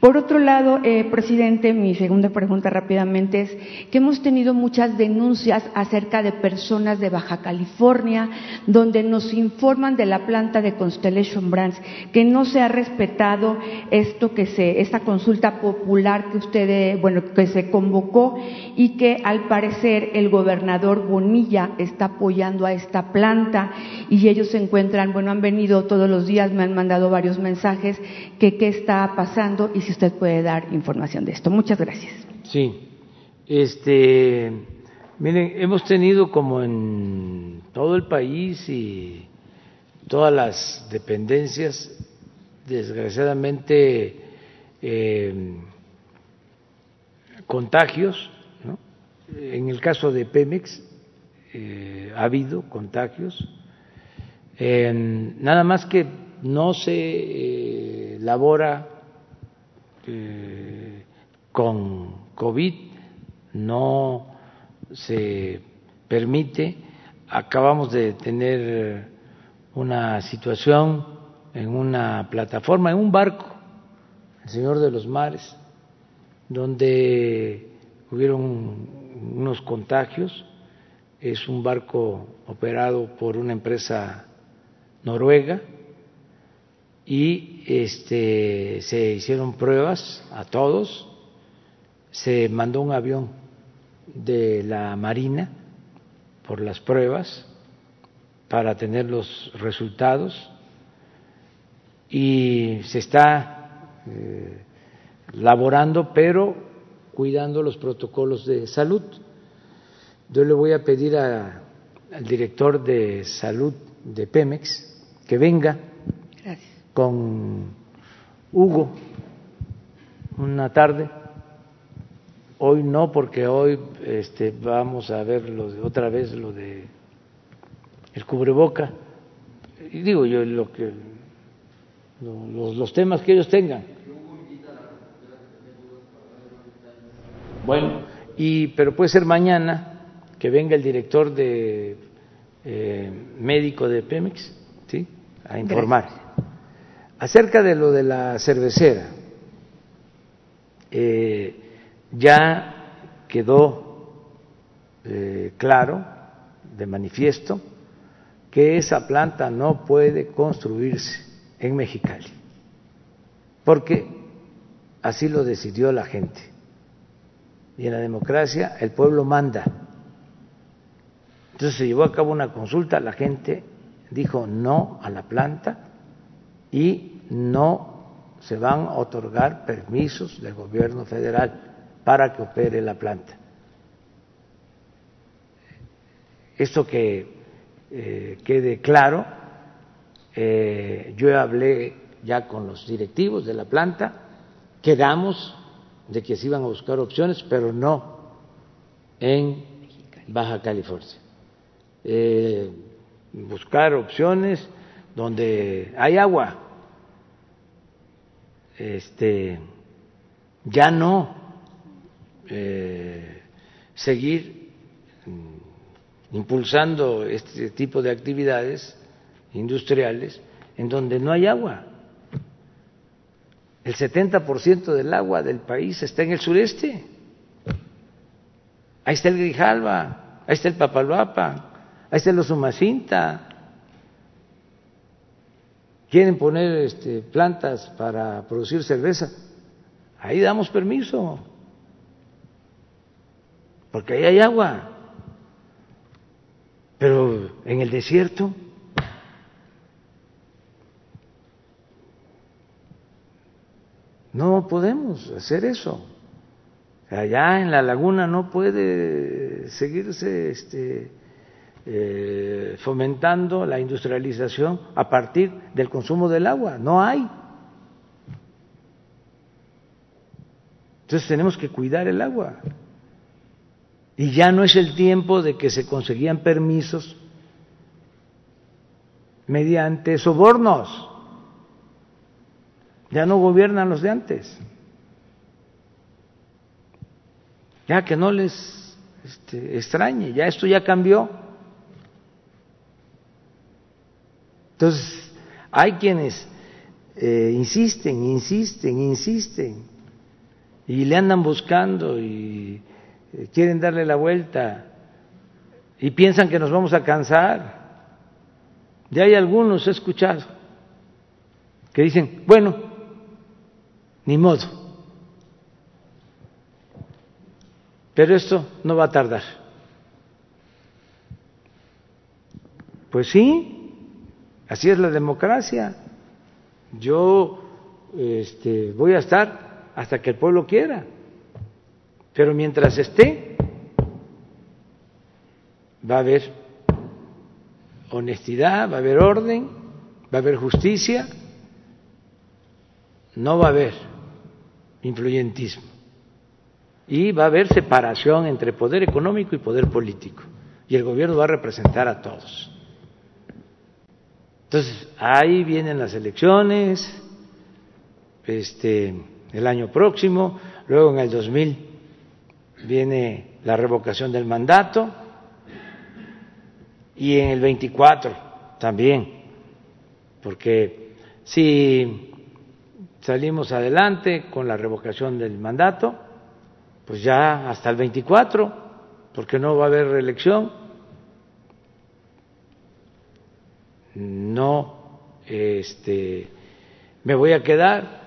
Por otro lado, eh, presidente, mi segunda pregunta rápidamente es que hemos tenido muchas denuncias acerca de personas de Baja California donde nos informan de la planta de Constellation Brands que no se ha respetado esto que se esta consulta popular que usted bueno que se convocó y que al parecer el gobernador Bonilla está apoyando a esta planta y ellos se encuentran bueno han venido todos los días me han mandado varios mensajes que qué está pasando y usted puede dar información de esto. Muchas gracias. Sí, este, miren, hemos tenido como en todo el país y todas las dependencias, desgraciadamente, eh, contagios. ¿no? En el caso de Pemex eh, ha habido contagios, nada más que no se eh, elabora eh, con COVID no se permite. Acabamos de tener una situación en una plataforma, en un barco, el Señor de los Mares, donde hubieron unos contagios. Es un barco operado por una empresa noruega y este, se hicieron pruebas a todos, se mandó un avión de la Marina por las pruebas para tener los resultados y se está eh, laborando, pero cuidando los protocolos de salud. Yo le voy a pedir al director de salud de Pemex que venga con Hugo una tarde. Hoy no, porque hoy este, vamos a ver otra vez lo de el cubreboca. Y digo yo lo que los, los temas que ellos tengan. Bueno, y pero puede ser mañana que venga el director de eh, médico de Pemex, ¿sí? A informar. Acerca de lo de la cervecera, eh, ya quedó eh, claro, de manifiesto, que esa planta no puede construirse en Mexicali, porque así lo decidió la gente. Y en la democracia el pueblo manda. Entonces se llevó a cabo una consulta, la gente dijo no a la planta y no se van a otorgar permisos del gobierno federal para que opere la planta. Esto que eh, quede claro, eh, yo hablé ya con los directivos de la planta, quedamos de que se iban a buscar opciones, pero no en Baja California. Eh, buscar opciones donde hay agua, este, ya no eh, seguir mm, impulsando este tipo de actividades industriales en donde no hay agua. El 70% del agua del país está en el sureste. Ahí está el Grijalva, ahí está el Papaloapa, ahí está el Osumacinta. Quieren poner este, plantas para producir cerveza. Ahí damos permiso, porque ahí hay agua. Pero en el desierto No podemos hacer eso. Allá en la laguna no puede seguirse este, eh, fomentando la industrialización a partir del consumo del agua. No hay. Entonces tenemos que cuidar el agua. Y ya no es el tiempo de que se conseguían permisos mediante sobornos. Ya no gobiernan los de antes. Ya que no les este, extrañe, ya esto ya cambió. Entonces, hay quienes eh, insisten, insisten, insisten, y le andan buscando y quieren darle la vuelta y piensan que nos vamos a cansar. Ya hay algunos, he escuchado, que dicen, bueno, ni modo. Pero esto no va a tardar. Pues sí, así es la democracia. Yo este, voy a estar hasta que el pueblo quiera. Pero mientras esté, va a haber honestidad, va a haber orden, va a haber justicia, no va a haber influyentismo. Y va a haber separación entre poder económico y poder político. Y el gobierno va a representar a todos. Entonces, ahí vienen las elecciones, este, el año próximo, luego en el 2000 viene la revocación del mandato y en el 24 también, porque si salimos adelante con la revocación del mandato, pues ya hasta el 24, porque no va a haber reelección. No, este, me voy a quedar,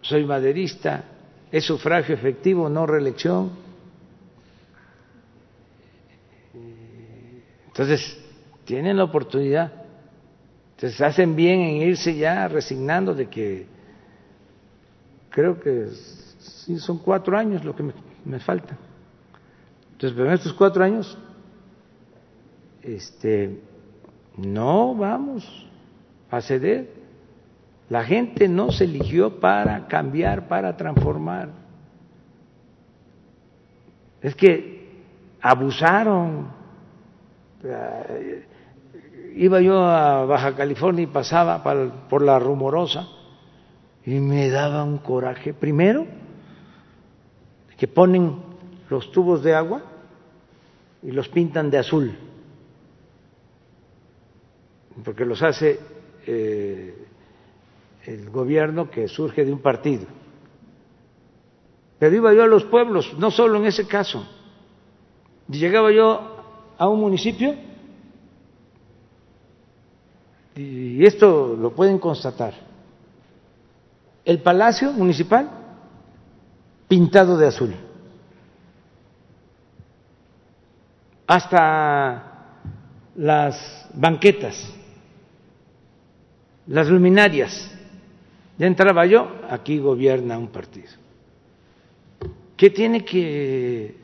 soy maderista, es sufragio efectivo, no reelección. Entonces, tienen la oportunidad entonces hacen bien en irse ya resignando de que creo que sí son cuatro años lo que me, falta. Entonces, pero estos cuatro años, este, no vamos a ceder. La gente no se eligió para cambiar, para transformar. Es que abusaron. Iba yo a Baja California y pasaba por la rumorosa y me daba un coraje. Primero, que ponen los tubos de agua y los pintan de azul, porque los hace eh, el gobierno que surge de un partido. Pero iba yo a los pueblos, no solo en ese caso. Llegaba yo a un municipio y esto lo pueden constatar el Palacio Municipal pintado de azul. Hasta las banquetas, las luminarias. Ya entraba yo, aquí gobierna un partido. ¿Qué tiene que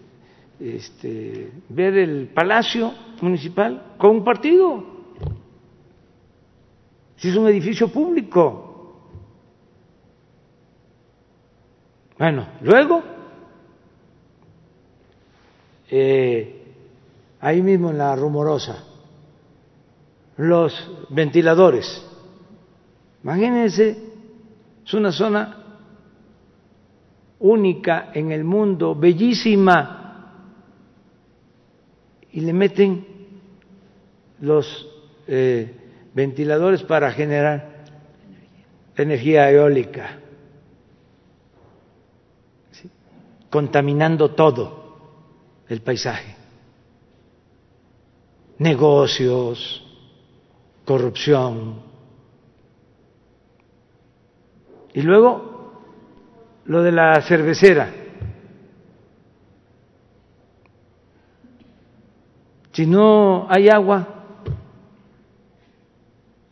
este, ver el Palacio Municipal con un partido? Si es un edificio público. Bueno, luego, eh, ahí mismo en la rumorosa, los ventiladores. Imagínense, es una zona única en el mundo, bellísima, y le meten los eh, ventiladores para generar energía eólica. contaminando todo el paisaje. Negocios, corrupción. Y luego lo de la cervecera. Si no hay agua,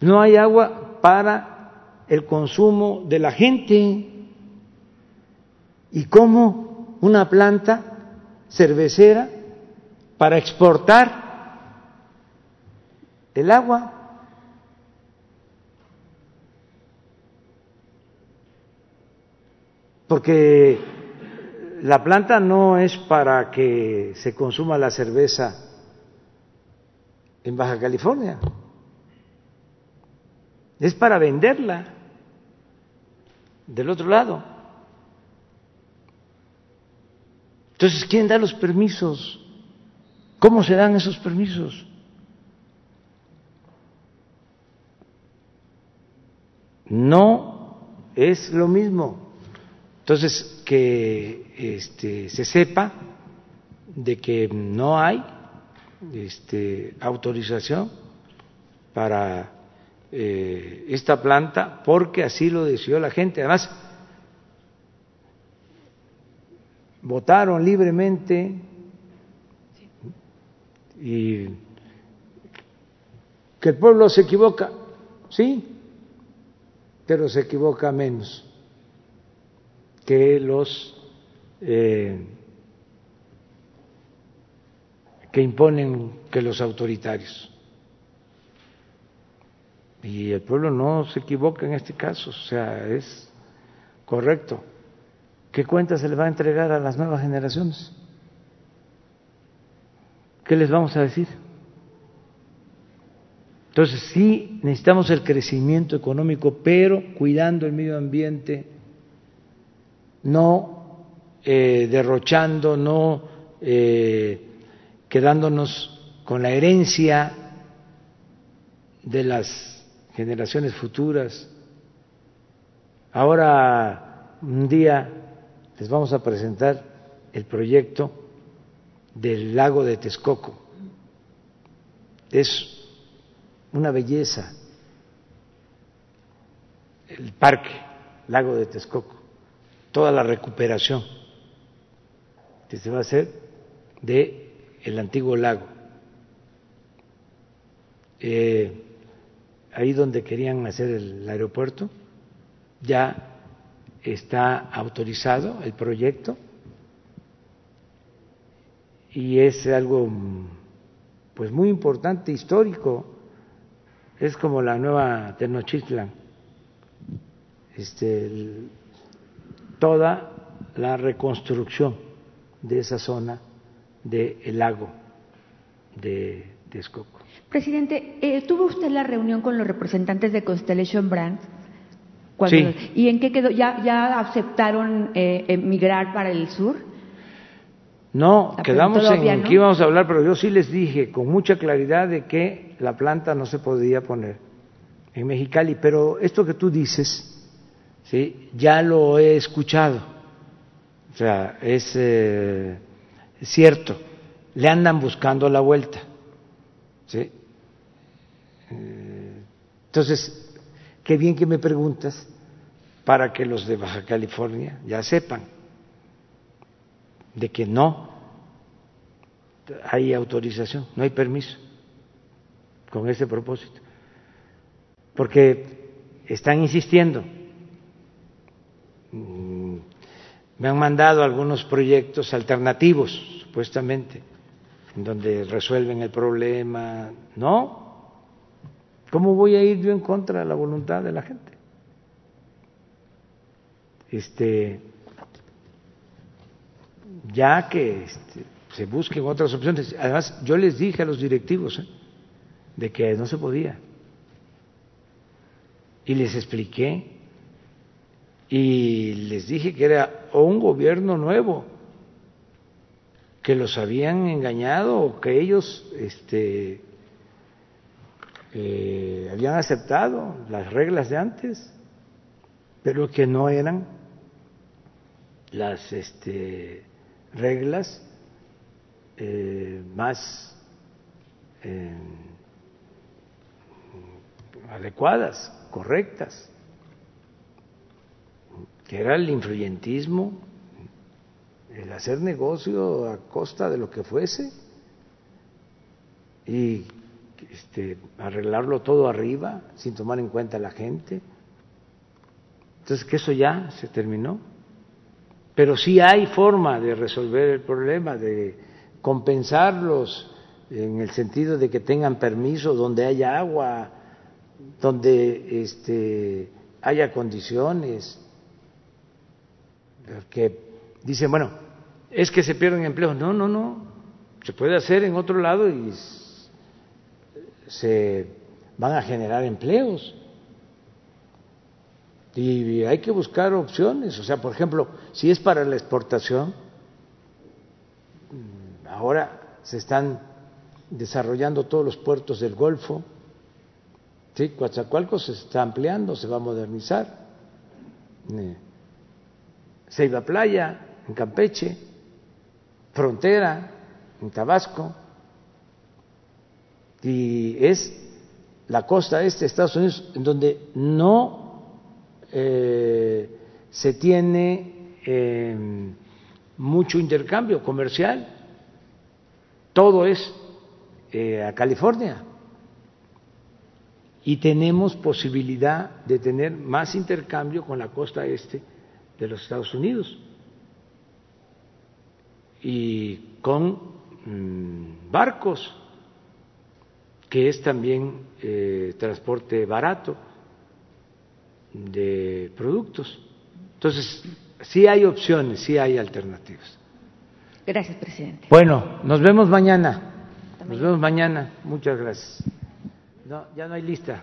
no hay agua para el consumo de la gente. ¿Y cómo una planta cervecera para exportar el agua. Porque la planta no es para que se consuma la cerveza en Baja California, es para venderla del otro lado. Entonces, ¿quién da los permisos? ¿Cómo se dan esos permisos? No es lo mismo. Entonces, que este, se sepa de que no hay este, autorización para eh, esta planta porque así lo decidió la gente. Además, votaron libremente y que el pueblo se equivoca, sí, pero se equivoca menos que los eh, que imponen que los autoritarios. Y el pueblo no se equivoca en este caso, o sea, es correcto. ¿Qué cuenta se le va a entregar a las nuevas generaciones? ¿Qué les vamos a decir? Entonces sí necesitamos el crecimiento económico, pero cuidando el medio ambiente, no eh, derrochando, no eh, quedándonos con la herencia de las generaciones futuras. Ahora, un día les vamos a presentar el proyecto del lago de Texcoco. Es una belleza el parque, lago de Texcoco, toda la recuperación que se va a hacer de el antiguo lago. Eh, ahí donde querían hacer el aeropuerto, ya está autorizado el proyecto y es algo pues muy importante, histórico. Es como la nueva Tenochtitlan. Este, toda la reconstrucción de esa zona del lago de Texcoco. Presidente, eh, ¿tuvo usted la reunión con los representantes de Constellation Brands? sí. ¿Y en qué quedó? ¿Ya, ya aceptaron eh, emigrar para el sur? No, quedamos en que íbamos a hablar, pero yo sí les dije con mucha claridad de que la planta no se podía poner en Mexicali. Pero esto que tú dices, ¿sí? ya lo he escuchado. O sea, es eh, cierto. Le andan buscando la vuelta. ¿sí? Eh, entonces, qué bien que me preguntas para que los de Baja California ya sepan de que no hay autorización, no hay permiso con ese propósito, porque están insistiendo. Mm, me han mandado algunos proyectos alternativos, supuestamente, en donde resuelven el problema. No, ¿cómo voy a ir yo en contra de la voluntad de la gente? Este, ya que este, se busquen otras opciones. Además, yo les dije a los directivos ¿eh? de que no se podía. Y les expliqué. Y les dije que era un gobierno nuevo, que los habían engañado o que ellos este, eh, habían aceptado las reglas de antes, pero que no eran las este, reglas eh, más eh, adecuadas, correctas, que era el influyentismo, el hacer negocio a costa de lo que fuese y este, arreglarlo todo arriba sin tomar en cuenta a la gente. Entonces, que eso ya se terminó. Pero sí hay forma de resolver el problema, de compensarlos en el sentido de que tengan permiso donde haya agua, donde este, haya condiciones. Que dicen, bueno, es que se pierden empleos. No, no, no. Se puede hacer en otro lado y se van a generar empleos y hay que buscar opciones. O sea, por ejemplo, si es para la exportación, mm, ahora se están desarrollando todos los puertos del Golfo. ¿sí? Coatzacoalcos se está ampliando, se va a modernizar. Ceiba Playa, en Campeche, Frontera, en Tabasco. Y es la costa este de Estados Unidos en donde no eh, se tiene em, mucho intercambio comercial, todo es eh, a California y tenemos posibilidad de tener más intercambio con la costa este de los Estados Unidos y con mm, barcos, que es también eh, transporte barato de productos. Entonces, sí hay opciones, sí hay alternativas. Gracias, presidente. Bueno, nos vemos mañana. Nos vemos mañana. Muchas gracias. No, ya no hay lista.